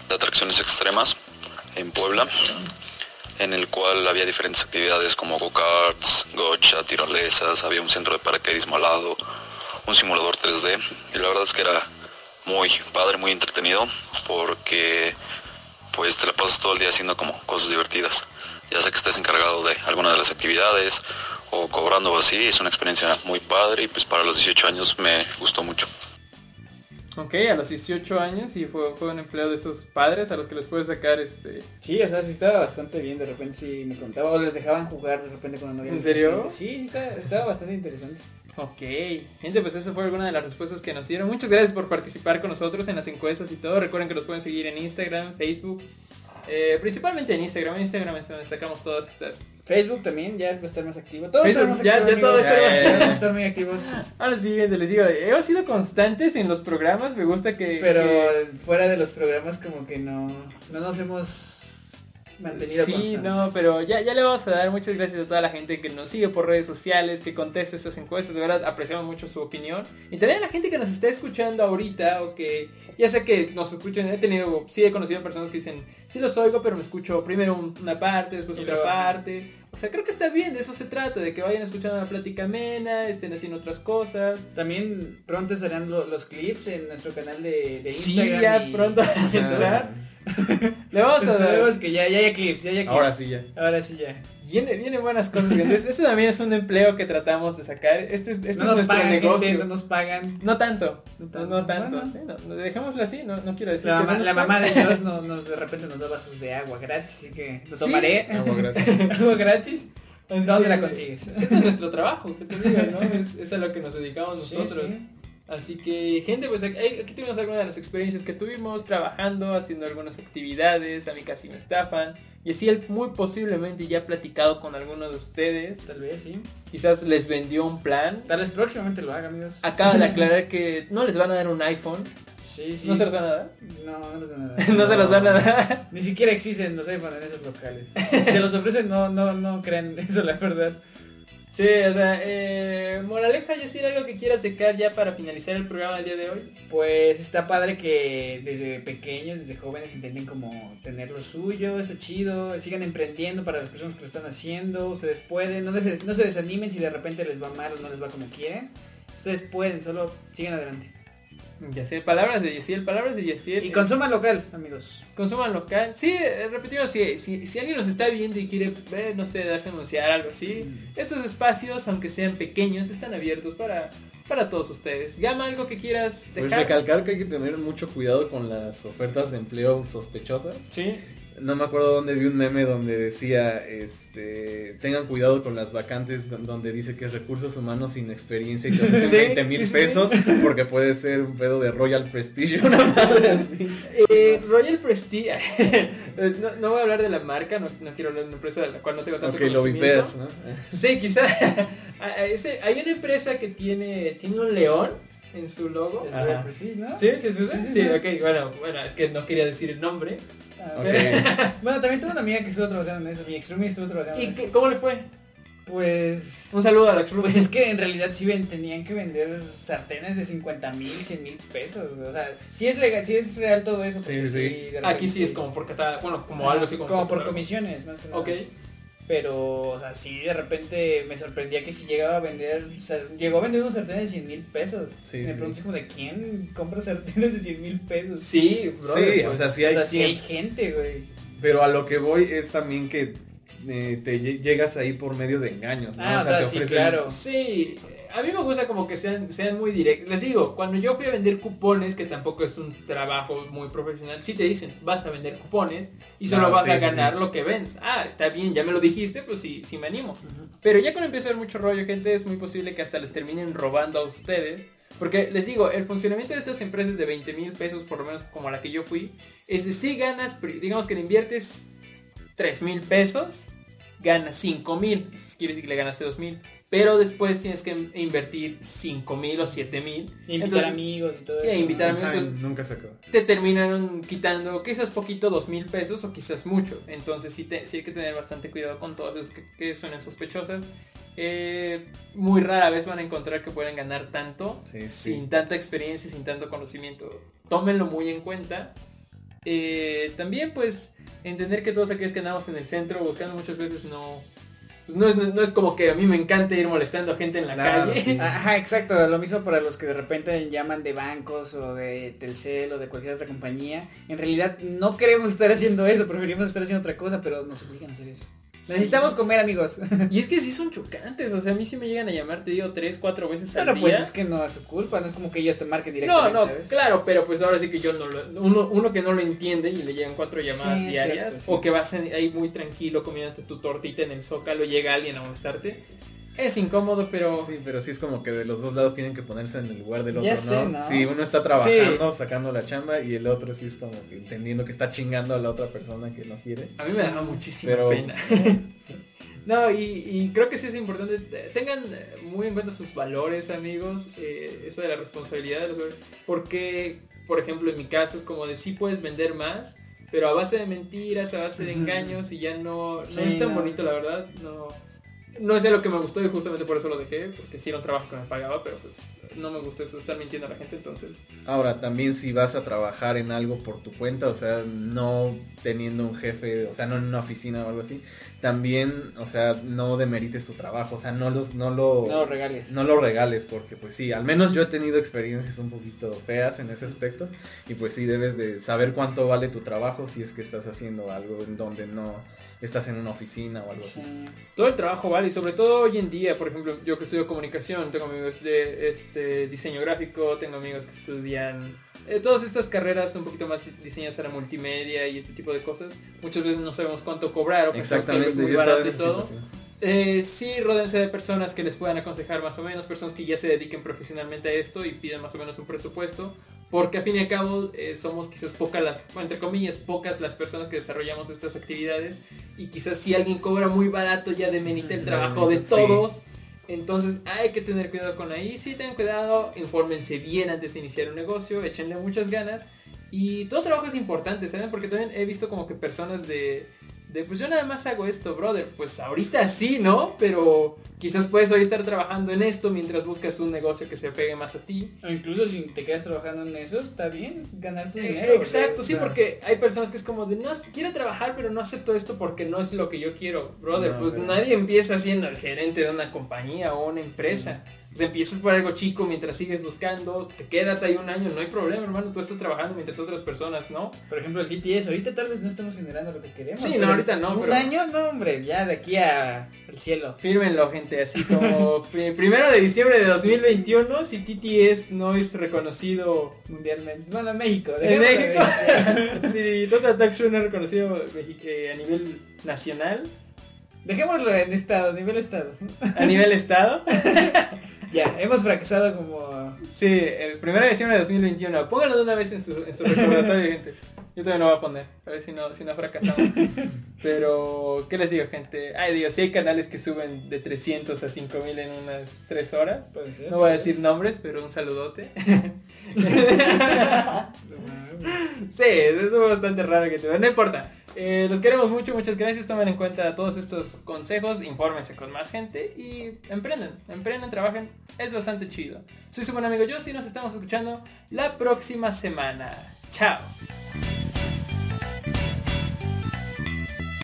de atracciones extremas en Puebla, en el cual había diferentes actividades como go-karts, gocha, tirolesas, había un centro de paracaidismo al lado, un simulador 3D, y la verdad es que era muy padre, muy entretenido, porque pues te la pasas todo el día haciendo como cosas divertidas. Ya sea que estés encargado de alguna de las actividades o cobrando o así, es una experiencia muy padre y pues para los 18 años me gustó mucho. Ok, a los 18 años y fue, fue un empleo de esos padres a los que les puedes sacar este... Sí, o sea, sí estaba bastante bien, de repente sí me contaba, o les dejaban jugar de repente cuando no había ¿En serio? Sí, sí, estaba, estaba bastante interesante. Ok, gente, pues esa fue alguna de las respuestas que nos dieron. Muchas gracias por participar con nosotros en las encuestas y todo. Recuerden que nos pueden seguir en Instagram, Facebook, eh, principalmente en Instagram. En Instagram es donde sacamos todas estas... Facebook también ya va a estar más activo. Todos Facebook, estamos ya- activos, ya todo amigos. está- Ya vamos a estar muy activos. Ahora sí, gente, les digo, hemos sido constantes en los programas. Me gusta que... Pero que- fuera de los programas como que no, no nos hemos mantenido Sí, constantes. no, pero ya, ya le vamos a dar muchas gracias a toda la gente que nos sigue por redes sociales, que contesta estas encuestas, de verdad apreciamos mucho su opinión. Y también a la gente que nos está escuchando ahorita o que ya sé que nos escuchan, he tenido, sí he conocido personas que dicen, sí los oigo, pero me escucho primero un- una parte, después Y otra luego- parte. O sea, creo que está bien, de eso se trata, de que vayan escuchando la plática amena, estén haciendo otras cosas. También pronto estarán lo- los clips en nuestro canal de, de Sí, Instagram. ya y- pronto van a estar. *laughs* Le vamos a dar. *laughs* que ya, ya haya clips, ya clips. Ahora sí ya. Ahora sí ya. Viene, vienen buenas cosas. Entonces, este también es un empleo que tratamos de sacar. Este, es- este no es nos nuestro pagan, negocio. gente, no nos pagan. No tanto, No tanto. no tanto. Bueno. Sí, no, no, dejémoslo así, no, no quiero decir La que mamá, no nos la mamá de. Dios no, *laughs* nos, de repente nos da vasos de agua gratis, así que lo Sí. tomaré. Agua gratis. agua gratis. Así ¿Dónde que la consigues? Este es nuestro trabajo, que te digo, ¿no? Es, es a lo que nos dedicamos Sí, nosotros. sí. Así que, gente, pues aquí, tuvimos algunas de las experiencias que tuvimos trabajando, haciendo algunas actividades, a mí casi me estafan. Y así él muy posiblemente ya ha platicado con alguno de ustedes. Tal vez, sí. Quizás les vendió un plan. Tal vez próximamente lo haga, amigos. Acaba de *laughs* aclarar que no les van a dar un iPhone. Sí, sí. ¿No se los van a dar? No, no les van a *laughs* dar. no se los van a dar. Ni siquiera existen los iPhone en esos locales. Si se los ofrecen, no, no, no crean eso, la verdad. Sí, o sea, eh, moraleja, decir algo que quieras dejar ya para finalizar el programa del día de hoy. Pues está padre que desde pequeños, desde jóvenes intenten como tener lo suyo, está chido, sigan emprendiendo para las personas que lo están haciendo, ustedes pueden, no, des- no se desanimen si de repente les va mal o no les va como quieren. Ustedes pueden, solo sigan adelante. Yaciel, palabras de Yaciel, palabras de Yaciel. Y consuman local, amigos. Consuman local. Sí, eh, repetimos, si, si, si alguien nos está viendo y quiere, eh, no sé, darse a anunciar algo así, estos espacios, aunque sean pequeños, están abiertos para, para todos ustedes. Llama algo que quieras Pues dejar. recalcar que hay que tener mucho cuidado con las ofertas de empleo sospechosas. sí. No me acuerdo dónde vi un meme donde decía, este, tengan cuidado con las vacantes don- donde dice que es recursos humanos sin experiencia y te ofrecen *laughs* Sí, 20 mil sí, sí, pesos porque puede ser un pedo de Royal Prestige una *laughs* madre así. Eh, Royal Prestige. *laughs* Eh, no, no voy a hablar de la marca, no, no quiero hablar de una empresa de la cual no tengo tanto Ok, lo conocimiento. vipeas, ¿no? Sí, quizá. hay una empresa que tiene, tiene un león en su logo. Es. Royal Prestige, ¿no? Sí, sí, sí, sí, Sí, sí, sí, sí. ok, bueno, bueno, es que no quería decir el nombre. *laughs* Bueno, también tuve una amiga que estuvo trabajando en eso, mi ex roomie estuvo trabajando ¿Y en eso. cómo le fue? Pues... Un saludo a la ex Pues es que en realidad sí ven- tenían que vender sartenes de 50 mil, 100 mil pesos. O sea, sí es legal, sí es real todo eso. porque Sí, sí. Aquí sí es como por cata- bueno, como algo así como, Como por comisiones, más que nada. Ok. Pero, o sea, sí de repente me sorprendía que si llegaba a vender, o sea, llegó a vender unos sartenes de 100 mil pesos. Sí, me sí. pregunto como de quién compra sartenes de 100 mil pesos. Sí, brother, Sí, o sea, sí o hay sea, sí quien- hay gente, güey. Pero a lo que voy es también que eh, te lle- llegas ahí por medio de engaños, ¿no? Ah, o sea, sí, claro. Sí, a mí me gusta como que sean, sean muy directos. Les digo, cuando yo fui a vender cupones, que tampoco es un trabajo muy profesional, sí te dicen, vas a vender cupones y solo Ah, vas sí, a ganar sí. lo que vendes. Ah, está bien, ya me lo dijiste, pues sí, sí me animo. Pero ya cuando empieza a haber mucho rollo, gente, es muy posible que hasta les terminen robando a ustedes. Porque les digo, el funcionamiento de estas empresas de 20 mil pesos, por lo menos como la que yo fui, es de si ganas, digamos que le inviertes 3 mil pesos, ganas 5 mil, quiere decir que le ganaste 2 mil, pero después tienes que invertir 5 mil o 7 mil. Invitar Entonces, amigos y todo y eso. invitar amigos. Ay, entonces- nunca se acaba. te terminan quitando quizás poquito dos mil pesos o quizás mucho. Entonces sí, te- sí hay que tener bastante cuidado con todos esos que, que suenan sospechosas. Eh, muy rara vez van a encontrar que pueden ganar tanto Sí, sí. sin tanta experiencia y sin tanto conocimiento. Tómenlo muy en cuenta. Eh, también pues entender que todos aquellos que andamos en el centro buscando muchas veces no... pues, no, es, no es como que a mí me encanta ir molestando a gente en la Claro, calle. sí. *laughs* Ajá, exacto, lo mismo para los que de repente llaman de bancos o de Telcel o de cualquier otra compañía. En realidad no queremos estar haciendo eso, preferimos estar haciendo otra cosa, pero nos obligan a hacer eso. Necesitamos comer, amigos. *laughs* Y es que sí son chocantes, o sea, a mí sí me llegan a llamar, te digo, tres, cuatro veces al Pero día. pues es que no es su culpa, no es como que ellos te marquen No, directamente, no, ¿sabes? claro, pero pues ahora sí que yo no lo... Uno, uno que no lo entiende y le llegan cuatro llamadas Sí, diarias, cierto, sí. o que vas en- ahí muy tranquilo comiéndote tu tortita en el zócalo, llega alguien a molestarte, es incómodo, pero... Sí, pero sí es como que de los dos lados tienen que ponerse en el lugar del otro, Ya ¿no? sé, ¿no? Sí, uno está trabajando, sacando la chamba y el otro sí es como que entendiendo que está chingando a la otra persona que no quiere. A mí me da muchísima Pero- pena. *laughs* no, y, y creo que sí es importante. te- Tengan muy en cuenta sus valores, amigos. eh, eso de la responsabilidad de los valores. Porque, por ejemplo, en mi caso es como de sí puedes vender más, pero a base de mentiras, a base de engaños y ya no, no Sí, es tan no. bonito, la verdad. No. No es de lo que me gustó y justamente por eso lo dejé, porque sí era un trabajo que me pagaba, pero pues no me gusta eso, estar mintiendo a la gente, entonces... Ahora, también si vas a trabajar en algo por tu cuenta, o sea, no teniendo un jefe, o sea, no en una oficina o algo así, también, o sea, no demerites tu trabajo, o sea, no los, no lo, No regales. no lo regales, porque pues sí, al menos yo he tenido experiencias un poquito feas en ese aspecto, y pues sí debes de saber cuánto vale tu trabajo si es que estás haciendo algo en donde no estás en una oficina o algo así. Todo el trabajo vale y sobre todo hoy en día, por ejemplo, yo que estudio comunicación, tengo amigos de este diseño gráfico, tengo amigos que estudian eh, todas estas carreras un poquito más diseñadas para multimedia y este tipo de cosas. Muchas veces no sabemos cuánto cobrar o algo es muy barato y todo. Eh, sí, ródense de personas que les puedan aconsejar más o menos, personas que ya se dediquen profesionalmente a esto y piden más o menos un presupuesto, porque a fin y al cabo eh, somos quizás pocas las, entre comillas, pocas las personas que desarrollamos estas actividades y quizás si alguien cobra muy barato ya demerita el trabajo de Sí. todos. Entonces hay que tener cuidado con ahí, sí tengan cuidado, infórmense bien antes de iniciar un negocio, échenle muchas ganas y todo trabajo es importante, ¿saben? Porque también he visto como que personas de, de pues yo nada más hago esto, brother, pues ahorita sí, ¿no? Pero quizás puedes hoy estar trabajando en esto mientras buscas un negocio que se pegue más a ti. O incluso si te quedas trabajando en eso, está bien, es ganar tu dinero. Eh, Exacto, o sí, porque hay personas que es como de, no, quiero trabajar, pero no acepto esto porque no es lo que yo quiero. Brother, No, pues pero- nadie empieza siendo el gerente de una compañía o una empresa. Pues empiezas por algo chico mientras sigues buscando, te quedas ahí un año, no hay problema, hermano, tú estás trabajando mientras otras personas, ¿no? Por ejemplo, el GTS, ahorita tal vez no estamos generando lo que queremos. Sí, no, ahorita no, Un pero- año, no, hombre, ya de aquí a el cielo. Fírmenlo, gente, así como *laughs* pri- primero de diciembre de 2021, si TTS no es reconocido Mundialmente. Bueno, México. en México, *laughs* si Total Talk Show no es reconocido eh, a nivel nacional, Dejémoslo en estado, nivel estado. a nivel estado, *laughs* Ya, hemos fracasado como... sí, el primero de diciembre de 2021, pónganlo de una vez en su, en su *laughs* recordatorio, gente. Yo también lo voy a poner, a ver si no, si no fracasamos. *laughs* Pero, ¿qué les digo, gente? Ay, digo, si hay canales que suben de 300 a 5000 en unas 3 horas. Puede ser. No voy a decir nombres, pero un saludote. *laughs* Sí, es bastante raro que te vean. No importa. Eh, los queremos mucho, muchas gracias. Tomen en cuenta todos estos consejos, infórmense con más gente y emprenden, emprenden, trabajen. Es bastante chido. Soy su buen amigo yo y nos estamos escuchando la próxima semana. Chao.